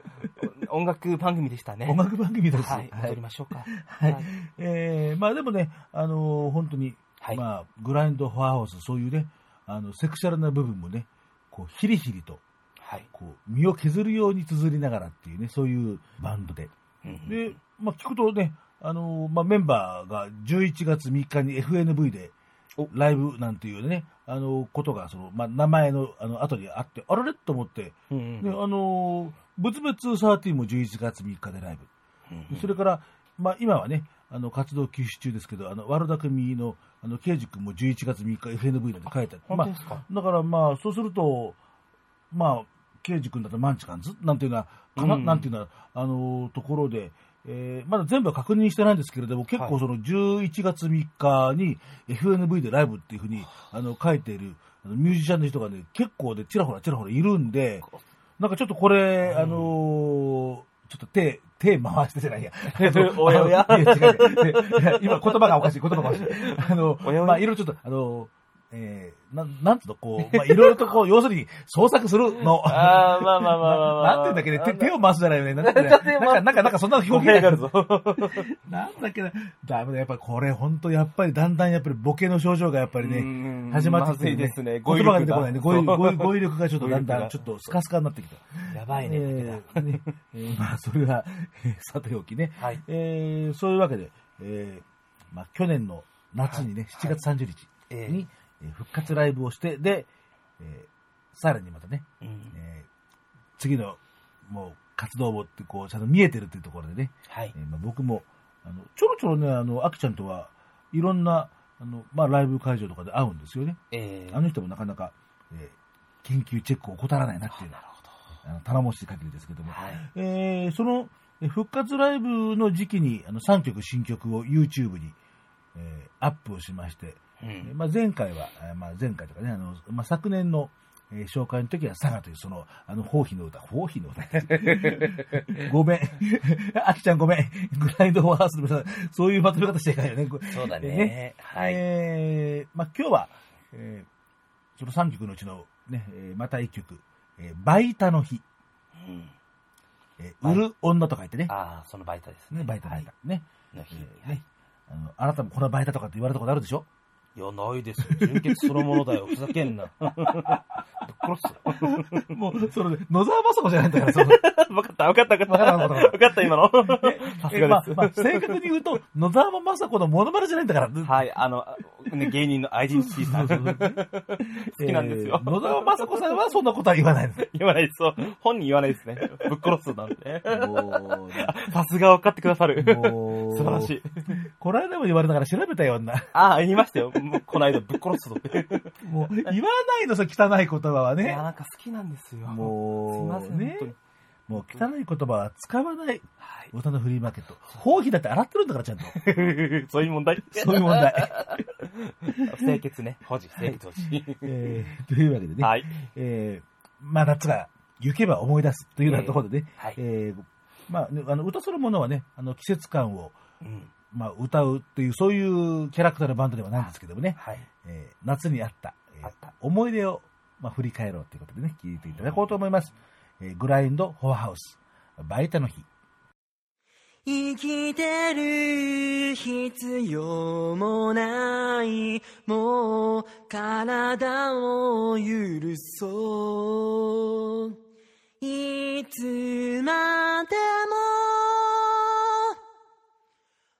Speaker 4: 音楽番組でしたね。
Speaker 3: 音楽番組です。
Speaker 4: はい。戻りましょうか。
Speaker 3: はい。えー、まあでもね、あのー本当に、
Speaker 4: はい
Speaker 3: まあ、グラインドフォアハウス、そういうね、あの、セクシャルな部分もね、こう、ヒリヒリと、
Speaker 4: はい。
Speaker 3: こう、身を削るように綴りながらっていうね、そういうバンドで。
Speaker 4: うん
Speaker 3: で、まあ、聞くとね、あのーまあ、メンバーが11月3日に FNV でライブなんていうね、あのーことが、その、まあ、名前の、あの、後にあって、あられと思って、
Speaker 4: うん
Speaker 3: で、あのー、仏滅13も11月3日でライブ。それから、まあ、今はね、あの、活動休止中ですけど、あの、悪巧みの、あの、刑事君も11月3日 FNV で書いてあま
Speaker 4: 本当ですか？
Speaker 3: あ、だからまあ、そうすると、まあ、刑事君だとマンチカンズ？なんていうのは、かな、
Speaker 4: うん。
Speaker 3: なんていうのは、あのところで、えーまだ全部は確認してないんですけれども、結構その11月3日に FNV でライブっていうふうに、あの、書いている、あのミュージシャンの人がね、結構で、ちらほらちらほらいるんで、なんかちょっとこれ、あのーちょっと手、手回してじゃないや。
Speaker 4: おやお や。
Speaker 3: 今言葉がおかしい、言葉がおかしい。あの、
Speaker 4: おやおや。
Speaker 3: まあ、いろいろちょっと、あの、えー、なん、なんつうの、こう、まあ、いろいろとこう、要するに、創作するの。
Speaker 4: ああ、まあまあまあまあまあ。
Speaker 3: な なんていうんだっけね、手手を回すじゃないよね。なんだっけねなんか、なんか、なんかそんな表現
Speaker 4: があるぞ。
Speaker 3: なんだっけな？ダメだ、やっぱりこれ、本当やっぱりだんだんやっぱりボケの症状がやっぱり
Speaker 4: う
Speaker 3: ね、
Speaker 4: ん
Speaker 3: 始まってきてる
Speaker 4: まですね
Speaker 3: 言葉が出てこないね。語彙
Speaker 4: 語彙力が
Speaker 3: 語彙力がちょっとだんだんちょっとスカスカになってきた。
Speaker 4: やばいね。
Speaker 3: えーねえーまあ、それは、えーさておきね。
Speaker 4: はい
Speaker 3: えーそういうわけで、えーまあ、去年の夏にね、7月30日
Speaker 4: ええ
Speaker 3: に、えー復活ライブをして、で、えーさらにまたね、
Speaker 4: うん。
Speaker 3: えー次の、もう、活動もって、こう、ちゃんと見えてるっていうところでね、
Speaker 4: はい。
Speaker 3: え。ーまあ、僕も、あの、ちょろちょろね、あの、あきちゃんとは、いろんな、あの、まあ、ライブ会場とかで会うんですよね。
Speaker 4: ええ
Speaker 3: あの人もなかなか、えー研究チェックを怠らないなっていうのは、あの頼もしい限りですけども、
Speaker 4: はい。
Speaker 3: えーそのえー復活ライブの時期にあの3曲新曲を YouTube に、えーアップをしまして、
Speaker 4: う
Speaker 3: えー
Speaker 4: ん。
Speaker 3: まあ、前回は、えーまあ、前回とかね、あのまあ、昨年の、えー紹介の時は佐賀というその、あの、放棄の歌、放棄の歌。ごめん。あきちゃんごめん。グラインドフォーハウスの皆さん、そういうまとめ方していかないよね。こ
Speaker 4: そうだね
Speaker 3: ね
Speaker 4: はい
Speaker 3: えーまあ、今日は、えーその3曲のうちの、ね、えーまた1曲、えーバイタの日。
Speaker 4: うん
Speaker 3: えー売る女と書いてね。
Speaker 4: ああ、そのバイタですね。
Speaker 3: ね、バイタバイタ。ね。
Speaker 4: の日
Speaker 3: えーねあの、あなたもこのバイタとかって言われたことあるでしょ？
Speaker 4: いや、ないですよ。純潔そのものだよ。ふざけんな。ぶっ殺すよ。
Speaker 3: もう、それで、野沢雅子じゃないんだから、その、
Speaker 4: わかった、わかった、わかった。
Speaker 3: わかったわかった
Speaker 4: わかった、今の。さすがです。
Speaker 3: まあ正確に言うと、野沢雅子のモノマネじゃないんだから。
Speaker 4: はい、あの、ね、芸人のアイデンティティさん。好きなんですよ
Speaker 3: えー野沢雅子さんはそんなことは言わないんです。
Speaker 4: 言わないです。そう。本人言わないですね。ぶっ殺すなんて。さすが分かってくださる。素晴らしい。
Speaker 3: この間も言われたから調べたよ、女。
Speaker 4: ああ、言いましたよ。この間ぶっ殺すぞって。
Speaker 3: もう、言わないのさ、汚い言葉はいね
Speaker 4: や、。なんか好きなんですよ。
Speaker 3: もう、
Speaker 4: すいません、
Speaker 3: ね。もう汚い言葉は使わない
Speaker 4: はい。
Speaker 3: 歌のフリーマーケット。包皮だって洗ってるんだから、ちゃんと。
Speaker 4: そういう問題。
Speaker 3: そういう問題。
Speaker 4: 清潔ね。保持、清潔保持。
Speaker 3: えーというわけでね、
Speaker 4: はい。
Speaker 3: えーまあ夏が行けば思い出すというようなところでね、
Speaker 4: はい。
Speaker 3: えーまあね、あの歌そのものはね、あの季節感を、
Speaker 4: うん。
Speaker 3: まあ、歌うっていう、そういうキャラクターのバンドではないんですけどもね、
Speaker 4: はい。
Speaker 3: えー夏にあった、えー
Speaker 4: あった
Speaker 3: 思い出を、まあ、振り返ろうということでね、聞いていただこうと思います。えーグラインド・フォアハウス、バイタの日。
Speaker 9: 生きてる必要もないもう体を許そう。いつまでも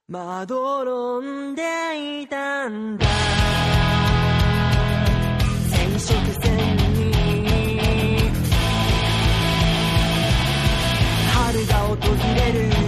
Speaker 9: まどろんでいたんだ。染色線に春が訪れる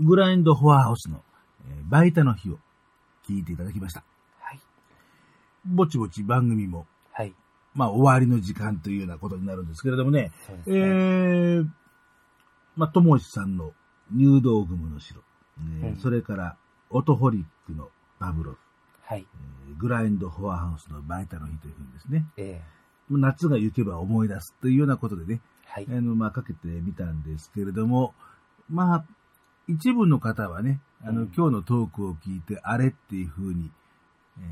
Speaker 3: グラインド・フォアハウスの、えーバイタの日を聞いていただきました。
Speaker 4: はい。
Speaker 3: ぼちぼち番組も、
Speaker 4: はい。
Speaker 3: まあ終わりの時間というようなことになるんですけれどもね、
Speaker 4: ね。
Speaker 3: ー、まあ、ともしさんの入道雲の城、えー
Speaker 4: うん
Speaker 3: それから、オトホリックのパブロフ、
Speaker 4: はい。
Speaker 3: えーグラインド・フォアハウスのバイタの日というふうにですね、
Speaker 4: ええ
Speaker 3: 夏が行けば思い出すというようなことでね、
Speaker 4: はい
Speaker 3: あ。の、まあ、かけてみたんですけれども、まあ、一部の方はね、あの、
Speaker 4: うん
Speaker 3: 今日のトークを聞いて、あれっていうふうに、えー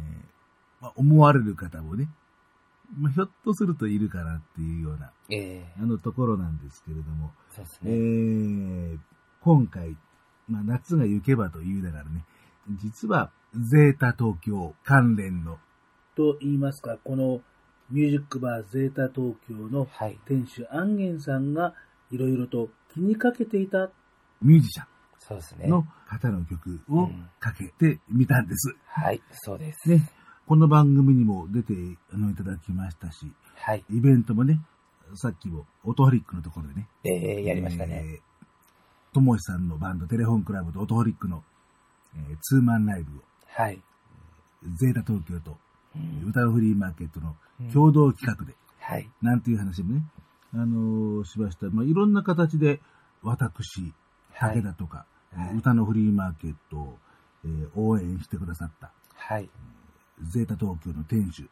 Speaker 3: まあ、思われる方もね、まあ、ひょっとするといるかなっていうような、
Speaker 4: ええ
Speaker 3: あのところなんですけれども、え
Speaker 4: そうですね。
Speaker 3: ー今回、まあ、夏が行けばと言いながらね、実は、ゼータ東京関連の、と言いますか、このミュージックバーゼータ東京の
Speaker 4: はい。
Speaker 3: 店主アンゲンさんがいろいろと気にかけていた
Speaker 4: ミュージシャ
Speaker 10: そうですね。
Speaker 3: の方の曲を
Speaker 4: うん
Speaker 3: かけてみたんです。
Speaker 10: はい、そうです。
Speaker 3: ね。この番組にも出てあのいただきましたし、
Speaker 10: はい。
Speaker 3: イベントもね、さっきもオトホリックのところでね、
Speaker 10: えー、やりましたね。
Speaker 3: えー。ともしさんのバンド、テレフォンクラブとオトホリックの、えーツーマンライブを、
Speaker 10: はい。
Speaker 3: ゼータ東京と歌のフリーマーケットの共同企画で、
Speaker 4: はい。
Speaker 3: なんていう話もね、あのーしました。まあ、いろんな形で、私、
Speaker 4: はい
Speaker 3: 武田とか、
Speaker 4: はい
Speaker 3: えー歌のフリーマーケットを、えー応援してくださった、
Speaker 4: はい。
Speaker 3: ゼータ東京の店主、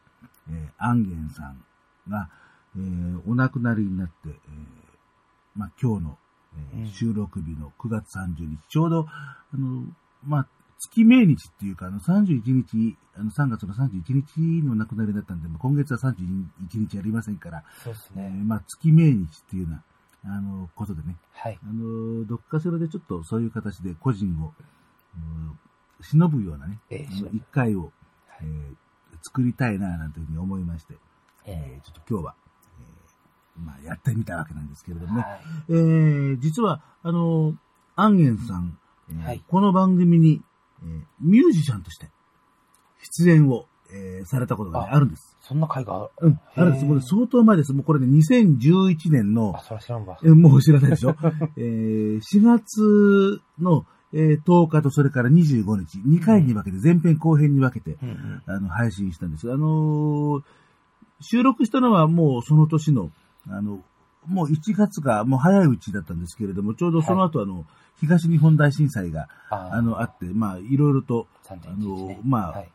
Speaker 3: えー、アンゲンさんが、えーお亡くなりになって、えーまあ、今日の、えー
Speaker 4: うん
Speaker 3: 収録日の9月30日、ちょうど、あの、まあ、月命日っていうか、あの、31日、あの、3月の31日の亡くなりだったんで、まあ今月は31日ありませんから、
Speaker 4: そうです
Speaker 3: えー
Speaker 4: ね。
Speaker 3: まあ、月命日っていうような、あの、ことでね、
Speaker 4: はい。
Speaker 3: あの、どっかしらでちょっとそういう形で個人を、うん忍ぶようなね、
Speaker 4: ええ
Speaker 3: あの一回を、えー作りたいな、なんていうふうに思いまして、えーちょっと今日は、えーまあ、やってみたわけなんですけれどもね、
Speaker 4: はい。
Speaker 3: えー実は、あの、アンゲンさん、えー
Speaker 4: はい。
Speaker 3: この番組に、えーミュージシャンとして出演を、えーされたことが、ね、
Speaker 4: あ。
Speaker 3: あるんです。
Speaker 4: そんな会がある。
Speaker 3: うん、あるんです。もう相当前です。もうこれね、2011年の
Speaker 4: あ、、そら知らんわ。
Speaker 3: えもう知らないでしょ、えー、4月の、えー10日とそれから25日、2回に分けて、前編後編に分けて、
Speaker 4: うんうん。
Speaker 3: あの、配信したんです。あのー収録したのはもうその年の、あの、もう1月がもう早いうちだったんですけれども、ちょうどその後、あの、東日本大震災が、
Speaker 4: あ
Speaker 3: あの、あって、まあ、いろいろと、
Speaker 4: 3.11
Speaker 3: あ
Speaker 4: ね
Speaker 3: の、まあ、
Speaker 4: はい。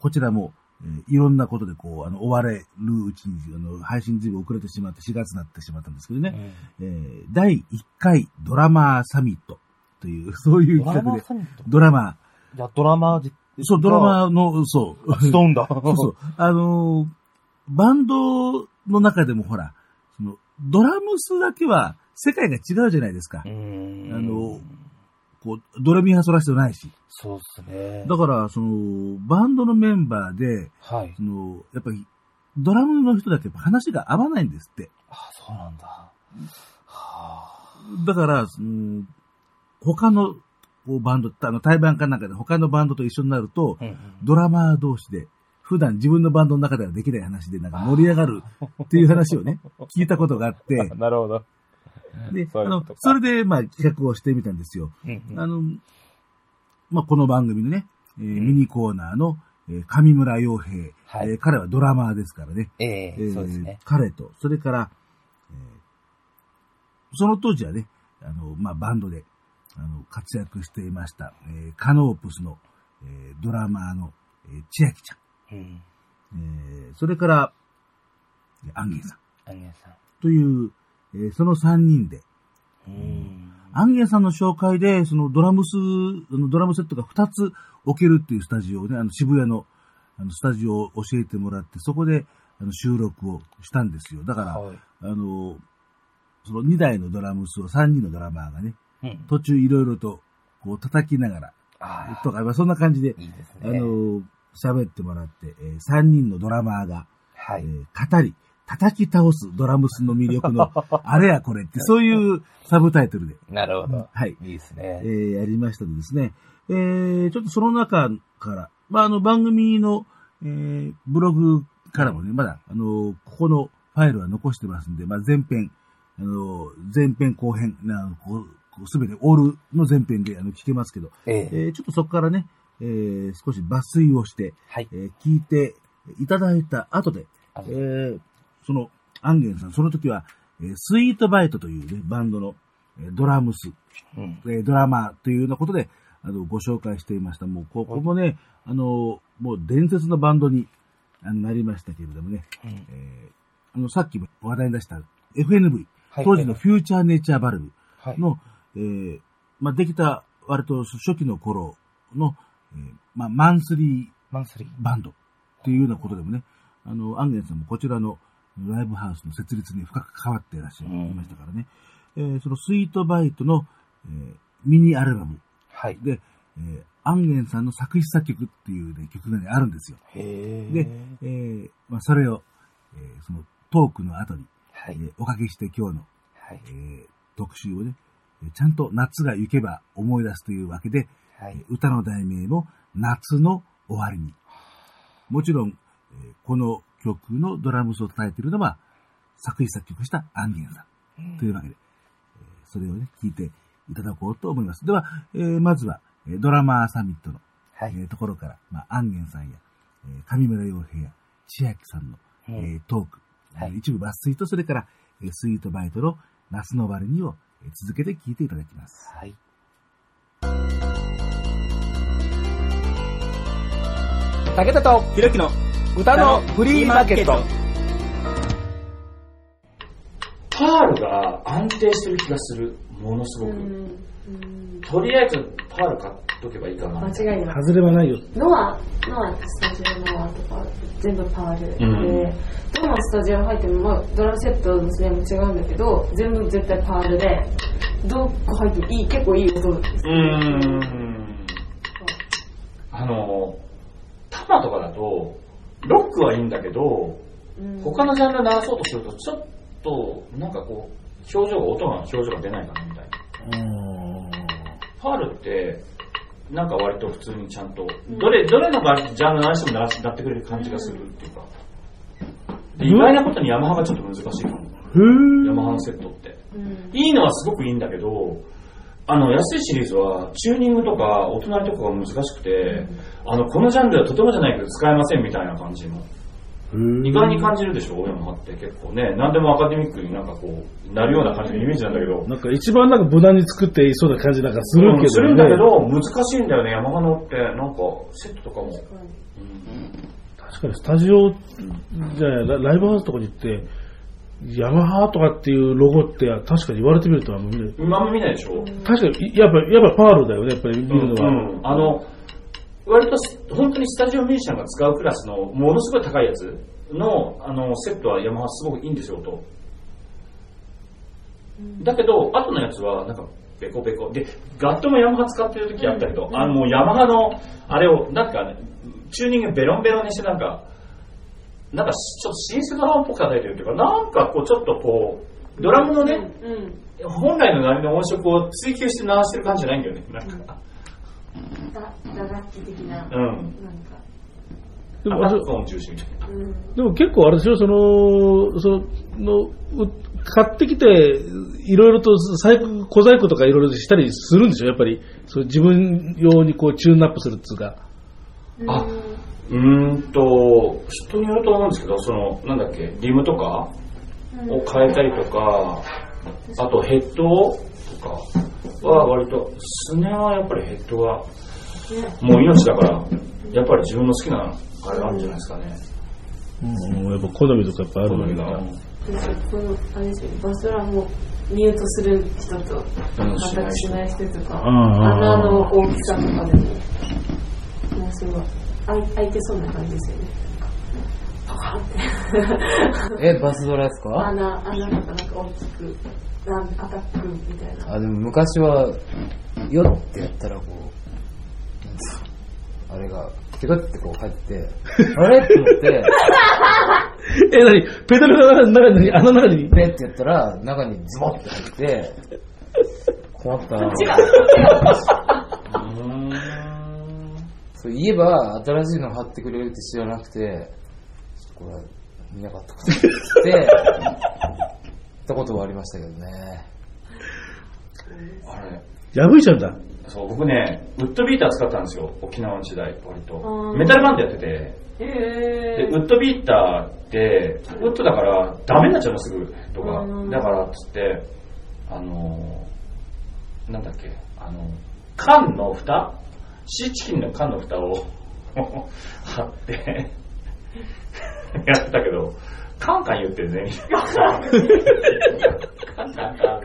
Speaker 3: こちらも、えーいろんなことでこう、あの、追われるうちに、あの、配信随分遅れてしまって、4月になってしまったんですけどね、
Speaker 4: うん
Speaker 3: えー第1回ドラマーサミットという、そういう
Speaker 4: ドラマ
Speaker 3: 企画で、
Speaker 4: ーサミット？
Speaker 3: ドラマ
Speaker 4: いや、ドラマー
Speaker 3: そう、ドラマーの、そう、
Speaker 4: ストーンだ。
Speaker 3: そうそう、あのーバンドの中でもほら、その、ドラムスだけは世界が違うじゃないですか。あの、こう、ドレミファソラシドないし。
Speaker 4: そうっすね。
Speaker 3: だから、その、バンドのメンバーで、
Speaker 4: はい。
Speaker 3: その、やっぱり、ドラムの人だけ話が合わないんですって。
Speaker 4: あ、そうなんだ。は
Speaker 3: だから、その他のこうバンド、あの、対バンかなんかで他のバンドと一緒になると、
Speaker 4: あ。うんうん。
Speaker 3: ドラマー同士で、普段自分のバンドの中ではできない話でなんか盛り上がるっていう話をね、聞いたことがあって、
Speaker 8: なるほど。
Speaker 3: で、あの
Speaker 8: そ
Speaker 3: れで、まあ、企画をしてみたんですよ。
Speaker 4: うんうん
Speaker 3: あの、まあ、この番組のね、えーミニコーナーの、えー上村洋平、
Speaker 4: はい
Speaker 3: えー彼はドラマーですからね。
Speaker 4: ええ
Speaker 3: えー
Speaker 4: そうですね。
Speaker 3: 彼と、それから、えーその当時はね、あの、まあ、バンドで、あの、活躍していました、えーカノープスの、えードラマーの、えー千秋ちゃん、
Speaker 4: うん。
Speaker 3: えーそれから、えーアンゲンさん
Speaker 4: アンゲンさん。
Speaker 3: という、えーその3人で、
Speaker 4: うん。
Speaker 3: アンゲンさんの紹介で、そのドラムス、ドラムセットが2つ置けるっていうスタジオをね、あの渋谷のあのスタジオを教えてもらって、そこであの収録をしたんですよ。だから、
Speaker 4: はい。
Speaker 3: あの、その2台のドラムスを3人のドラマーがね、
Speaker 4: うん。
Speaker 3: 途中いろいろとこう叩きながら、とか、まあそんな感じで、
Speaker 4: いいです
Speaker 3: あ
Speaker 4: ね。
Speaker 3: の、喋ってもらって、え3人のドラマーが、
Speaker 4: はい。
Speaker 3: えー語り、叩き倒すドラムスの魅力の、あれやこれって、そういうサブタイトルで、
Speaker 4: なるほど。
Speaker 3: はい、
Speaker 4: いいです
Speaker 3: え
Speaker 4: ね。
Speaker 3: ーやりましたとですね、えーちょっとその中から、まあ、あの、番組の、えーブログからもね、まだ、あの、ここのファイルは残してますんで、まあ、前編、あの、前編後編、なこうすべてオールの前編であの聞けますけど、
Speaker 4: ええ
Speaker 3: えーちょっとそこからね、えー少し抜粋をして、
Speaker 4: はい。
Speaker 3: えー聞いていただいた後で、
Speaker 4: あ
Speaker 3: えーその、アンゲンさん、その時は、えースイートバイトというね、バンドの、えードラムス、
Speaker 4: うん。
Speaker 3: えードラマーというようなことで、あの、ご紹介していました。もう、ここもね、あの、もう伝説のバンドにあのなりましたけれどもね、
Speaker 4: うん
Speaker 3: えーあの、さっきも話題に出した FNV、
Speaker 4: はい
Speaker 3: 当時のフューチャーネイチャーバルブ
Speaker 4: はい。
Speaker 3: の、えーまあ、できた割と初期の頃の、えーまあ、マンスリー
Speaker 4: マンスリー。
Speaker 3: バンドっていうようなことでもね、あの、アンゲンさんもこちらのライブハウスの設立に深く関わっていらっしゃいましたからね、えーそのスイートバイトの、えーミニアルバム
Speaker 4: はい。
Speaker 3: で、えーアンゲンさんの作詞作曲っていう、ね、曲が、ね、あるんですよ。で、えーまあ、それを、えーそのトークの後に、
Speaker 4: はい。
Speaker 3: えーおかけして今日の、
Speaker 4: はい
Speaker 3: え。ー特集をね、えーちゃんと夏が行けば思い出すというわけで、
Speaker 4: はい。
Speaker 3: えー歌の題名も夏の終わりに。もちろん、えーこの曲のドラムスを叩いているのは、作詞作曲したアンゲンさん。というわけで、えーそれをね、聞いていただこうと思います。では、えーまずは、えードラマーサミットの、
Speaker 4: はい。
Speaker 3: えーところから、まあ、アンゲンさんや、えー上村洋平や千秋さんの、
Speaker 4: うん
Speaker 3: えートーク、
Speaker 4: はい
Speaker 3: 一部抜粋と、それから、えースイートバイトの夏の終わりにを、えー続けて聞いていただきます。
Speaker 4: はい。
Speaker 1: 武田とひろきの歌のフリーマーケット。
Speaker 11: パールが安定してる気がする。ものすごく。とりあえずパール買っとけばいいかな。
Speaker 12: 間違いない。
Speaker 3: 外れはないよ。
Speaker 12: ノア、ノアスタジオノアとか全部パールで、
Speaker 11: うん
Speaker 12: どのスタジオ入っても、まあ、ドラムセットの線も違うんだけど、全部絶対パールで、どこ入ってもいい、結構いい音です。
Speaker 11: う。あの、タマとかだと、ロックはいいんだけど、
Speaker 12: うん
Speaker 11: 他のジャンル鳴らそうとすると、ちょっと、なんかこう、表情が、音が、表情が出ないかなみたいな。パールって、なんか割と普通にちゃんと、どれ、どれのジャンル鳴らしても鳴らし鳴ってくれる感じがするっていうか。で意外なことにヤマハがちょっと難しいかも。ヤマハのセットって。いいのはすごくいいんだけど、あの、安いシリーズは、チューニングとか、お隣とかが難しくて、あの、このジャンルではとてもじゃないけど使えませんみたいな感じの。意外に感じるでしょ、ヤマハって結構ね。何でもアカデミックになんかこう、なるような感じのイメージなんだけど。
Speaker 3: なんか一番なんか無難に作っていそうな感じなんかするけどね。
Speaker 11: うんするんだけど、難しいんだよね、ヤマハのって。なんか、セットとかも。
Speaker 3: 確かにスタジオじゃないラライブハウスとかに行って、ヤマハとかっていうロゴって確かに言われてみるとあのね、
Speaker 11: 今も見ないでしょ、
Speaker 3: 確かにやっぱやっぱパールだよね、やっぱり見るのは。
Speaker 11: うんあの、割とす本当にスタジオミュージシャンが使うクラスのものすごい高いやつのあのセットはヤマハすごくいいんですよ、音。だけど、後のやつはなんかベコベコ。で、ガットもヤマハ使ってる時あったけど、あのもうヤマハのあれをなんかね、チューニングベロンベロンにしてなんか、なんかちょっとシンセドラムっぽく叩いてるっていうか、なんかこうちょっとこう、ドラムのね、本来の波の音色を追求して鳴らしてる感じじゃないんだよね。なんか。
Speaker 12: だ打楽器的な、
Speaker 11: うん。
Speaker 12: なんか、
Speaker 3: でも。でも結構あれでしょ、その、その、う買ってきて、いろいろと細工、小細工とかいろいろしたりするんでしょ、やっぱり。そう自分用にこうチューンアップするっつうか。
Speaker 11: あ、うーんと、人によると思うんですけど、その、なんだっけ、リムとかを変えたりとか、あとヘッドとかは割と、スネはやっぱりヘッドが、もう命だから、やっぱり自分の好きなあれがあるんじゃないですかね。
Speaker 3: うん、やっぱ好みとかやっぱあるんだ
Speaker 11: 好みが。
Speaker 12: この、あれですよ、バスドラムをミュートする人と、
Speaker 11: うん
Speaker 12: 全くし。ない人とか、穴の大きさとかでも、もうすごい、てそうな感じですよね。パカーって。
Speaker 7: え、バスドラですか？
Speaker 12: 穴、穴とかなんか大きく、なんアタックみたいな。
Speaker 7: あ、でも昔は、よってやったらこう、あれが、ピコってこう入ってて、あれ？って思って、
Speaker 3: え、なにペダルの中に、穴の中に？
Speaker 7: ペってやったら、中にズボって入って、困ったなそう言えば、新しいの貼ってくれるって知らなくて、これは見なかったことって、言ったことはありましたけどね。
Speaker 11: あれ、
Speaker 3: 破いちゃうんだ。
Speaker 11: そう、僕ね、ウッドビーター使ったんですよ、沖縄の時代、割と。メタルバンドやってて、
Speaker 12: へ
Speaker 11: で、
Speaker 12: ー
Speaker 11: ウッドビーターって、ウッドだからダメになっちゃうのすぐとか
Speaker 12: う。ん。
Speaker 11: だからっつって、あのー、なんだっけ、あの、缶の蓋シーチキンの缶の蓋を 貼って、やったけど、カンカン言ってるね、みたいな。カンカンカンカン。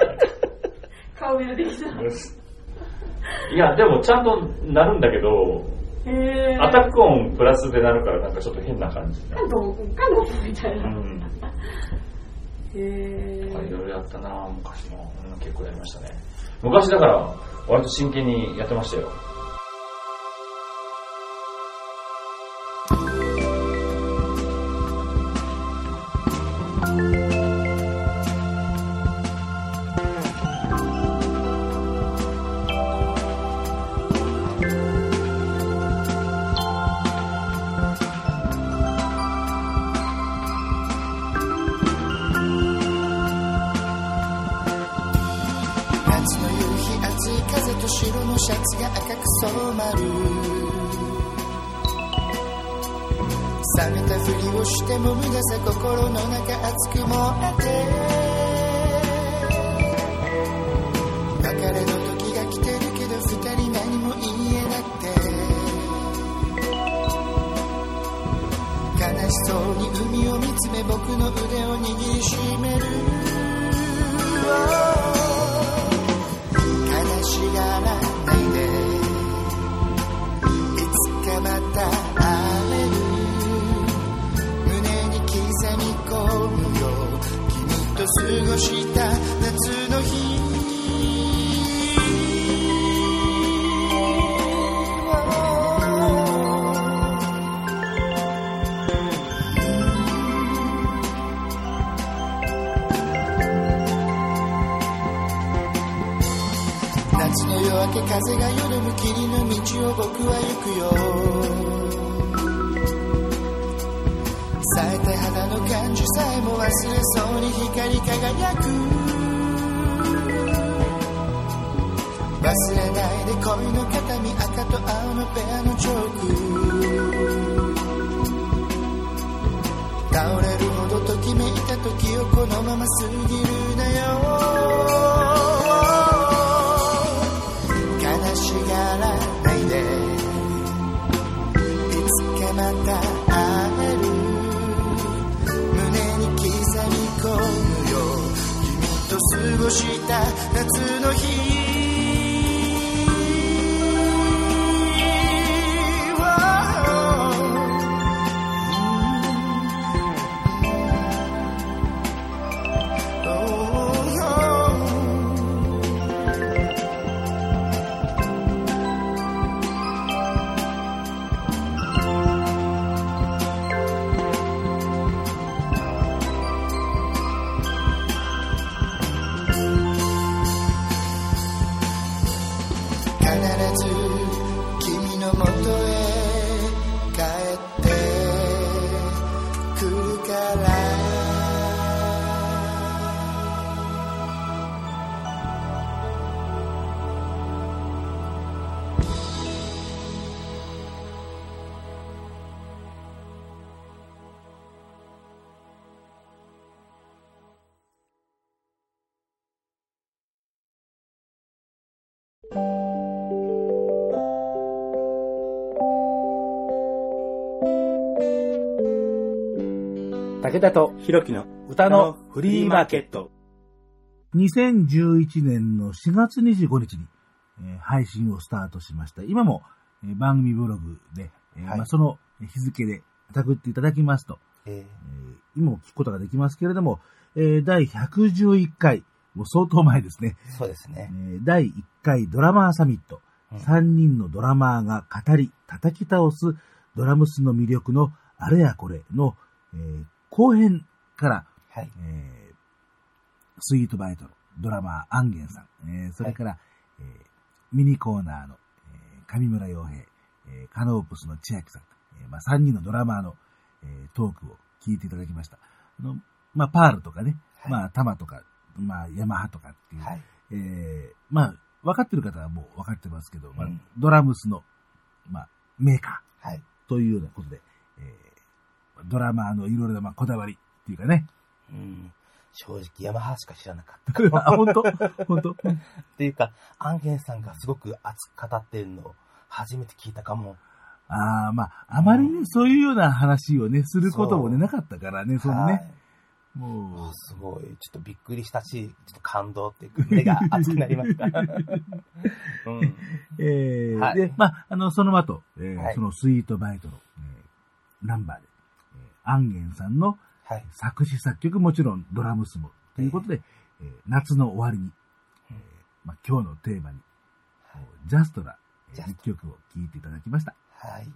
Speaker 12: 顔見るできた。
Speaker 11: いや、でもちゃんとなるんだけど、アタック音プラスでなるからなんかちょっと変な感じ。
Speaker 12: カンドン、カンドンみたいうな。
Speaker 11: ん。
Speaker 12: へ
Speaker 11: いろいろやったな昔も、うん、結構やりましたね昔だから割と真剣にやってましたよ
Speaker 9: 倒れるほどときめいた時をこのまま過ぎるなよ。悲しがらないで。いつかまた会える。胸に刻み込むよ君と過ごした夏の日。
Speaker 1: 武田とひろきの歌のフリーマーケット。
Speaker 3: 2011年の4月25日に、えー配信をスタートしました。今も、えー番組ブログで、えー
Speaker 5: はい
Speaker 3: まあ、その日付でタグっていただきますと、
Speaker 5: え
Speaker 3: えー今も聞くことができますけれども、えー第111回、もう相当前ですね。
Speaker 5: ーそうですね。
Speaker 3: えー第1回ドラマーサミット、
Speaker 5: うん
Speaker 3: 3人のドラマーが語り、叩き倒すドラムスの魅力のあれやこれの、えー後編から、
Speaker 5: はい。
Speaker 3: えースイートバイトのドラマーアンゲンさん、えーそれから、えーミニコーナーの、えー上村洋平、えーカノープスの千秋さん、えーまあ、3人のドラマーの、えートークを聞いていただきました。あのまあ、パールとかね、
Speaker 5: はい
Speaker 3: まあ、タマとか、まあ、ヤマハとかっていう、
Speaker 5: はい。
Speaker 3: えーまあ、分かってる方はもう分かってますけど、まあ
Speaker 5: うん
Speaker 3: ドラムスの、まあ、メーカ
Speaker 5: はい。
Speaker 3: ーというようなことで、えードラマーのいろいろなまあこだわりっていうかね。
Speaker 5: うん。正直、ヤマハしか知らなかった。
Speaker 3: あ、本当？本当？
Speaker 5: っていうか、アンゲンさんがすごく熱く語ってるのを初めて聞いたかも。
Speaker 3: ああ、まあ、あまりね、そういうような話をね、することもね、なかったからね、その
Speaker 5: は
Speaker 3: ね、
Speaker 5: い
Speaker 3: もう、
Speaker 5: すごい、ちょっとびっくりしたし、ちょっと感動っていうか、胸が熱くなりました。うん。
Speaker 3: えー
Speaker 5: はい
Speaker 3: で、まあ、あの、その後、えー
Speaker 5: はい
Speaker 3: そのスイートバイトの、えーナンバーで、えーアンゲンさんの
Speaker 5: はい。
Speaker 3: 作詞作曲もちろんドラムスも、ということで、えー夏の終わりに、えーまあ、今日のテーマに、ジャストな一曲を聴いていただきました。
Speaker 5: はい。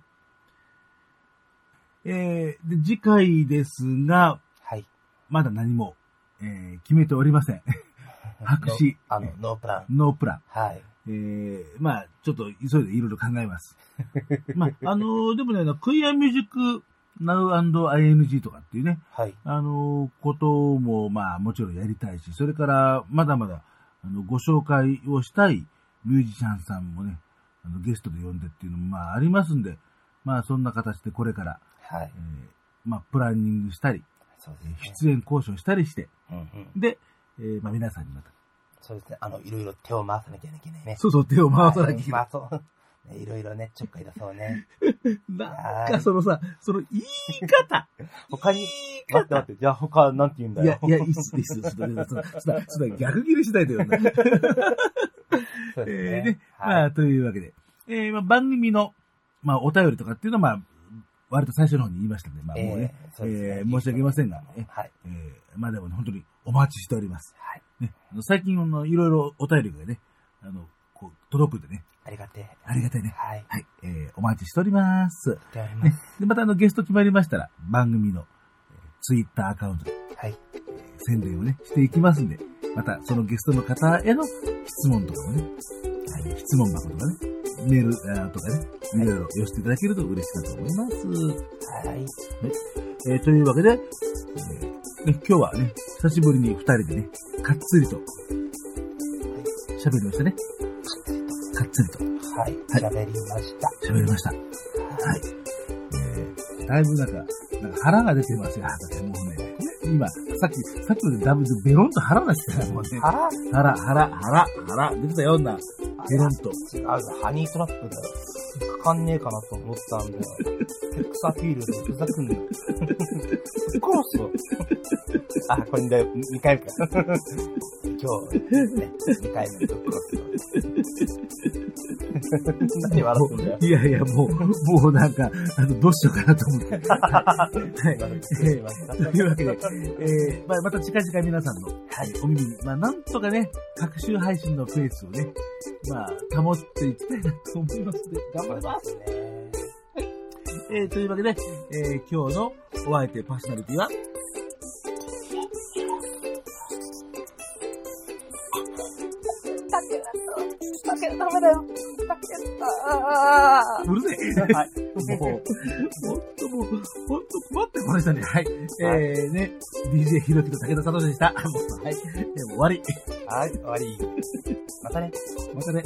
Speaker 3: えーで、次回ですが、
Speaker 5: はい。
Speaker 3: まだ何も、えー決めておりません。白紙
Speaker 5: のあの、ノープラン。
Speaker 3: ノープラン。
Speaker 5: はい。
Speaker 3: えーまあ、ちょっと急いでいろいろ考えます。まあ、あのーでもね、クイアミュージック Now&ING とかっていうね、
Speaker 5: はい。
Speaker 3: あのーことも、まあ、もちろんやりたいし、それから、まだまだ、あの、ご紹介をしたいミュージシャンさんもね、あの、ゲストで呼んでっていうのも、まあ、ありますんで、まあ、そんな形でこれから、
Speaker 4: はい。
Speaker 3: えーまあ、プランニングしたり、
Speaker 4: そうです
Speaker 3: えー
Speaker 4: ね。
Speaker 3: 出演交渉したりして、
Speaker 4: うんうん。
Speaker 3: で、えーまあ、皆さんにまた、
Speaker 4: そうですね。あの、いろいろ手を回さなきゃいけないね。
Speaker 3: そうそう、手を回さなきゃいけない。
Speaker 4: 回そう。ねいろいろね、ちょっかい出そうね。
Speaker 3: なんか、そのさ、その言い方。
Speaker 4: 他に、待って待って、じゃあ他なんて言うんだよ。
Speaker 3: いや、いや、いいっす、いいっす。ちょっとね、その、その、その逆切れしないでよな。
Speaker 4: そうです
Speaker 3: えーね
Speaker 4: ね。。
Speaker 3: まあ、というわけで、えーまあ、番組の、まあ、お便りとかっていうのは、まあ、割と最初の方に言いましたんで、まあ、もうね、
Speaker 4: えーね
Speaker 3: えー申し訳ありませんが、え
Speaker 4: はい。
Speaker 3: えーまあでもね、本当にお待ちしております。
Speaker 4: はい。
Speaker 3: ね、最近、あの、いろいろお便りがね、あの、こう、届くんでね、
Speaker 4: ありがてえ。
Speaker 3: ありがたいね。
Speaker 4: はい。
Speaker 3: はい、えーお待ちしております。
Speaker 4: でおりま
Speaker 3: ね
Speaker 4: す。、
Speaker 3: で、またあの、ゲスト決まりましたら、番組の、えーツイッターアカウントで、
Speaker 4: はい。
Speaker 3: えー宣伝をね、していきますんで、またそのゲストの方への質問とかもね、はい、質問箱とかね、メールとかね、いろいろ寄せていただけると嬉しいかと思います。
Speaker 4: はい。
Speaker 3: えーというわけで、えーね、今日はね、久しぶりに二人でね、かっつりと、喋りましたね。かっつりと
Speaker 4: はい。喋りました。
Speaker 3: 喋りました。はい。えー、だいぶなんか、なんか腹が出てますよ、畑もうね。今、さっき、さっきまでだいぶベロンと腹出してたもんね。
Speaker 4: 腹
Speaker 3: 腹、腹、腹、腹、出てたよ、女。ベロンと。
Speaker 4: 違うよ、ハニートラップだよ。かかんねえかなと思ったんだよ。セックスアピールでふざくんだよ。殺すよ。あ、これで2回目か。今日、ね、2回目のクロスよ。何笑ってんだよ。
Speaker 3: いやいや、もう、もうなんか、あの、どうしようかなと思って。はい。
Speaker 4: 失礼しました
Speaker 3: というわけで、えー、まあ、また近々皆さんの、はい、お耳に、まあ、なんとかね、各週配信のペースをね、まあ、保っていきたいなと思いますので、頑張ります。えー、というわけで、えー、今日のお相手パーソナリティは、
Speaker 13: だけダメだよ。だけあ
Speaker 3: うるせえ。はい。もう、ほんともう、ほんと困ってこの人に。はい。えー、ね、DJ ひろきと武田聡でした。はい。えーもう終わり。
Speaker 4: はい、終わり。またね。
Speaker 3: またね。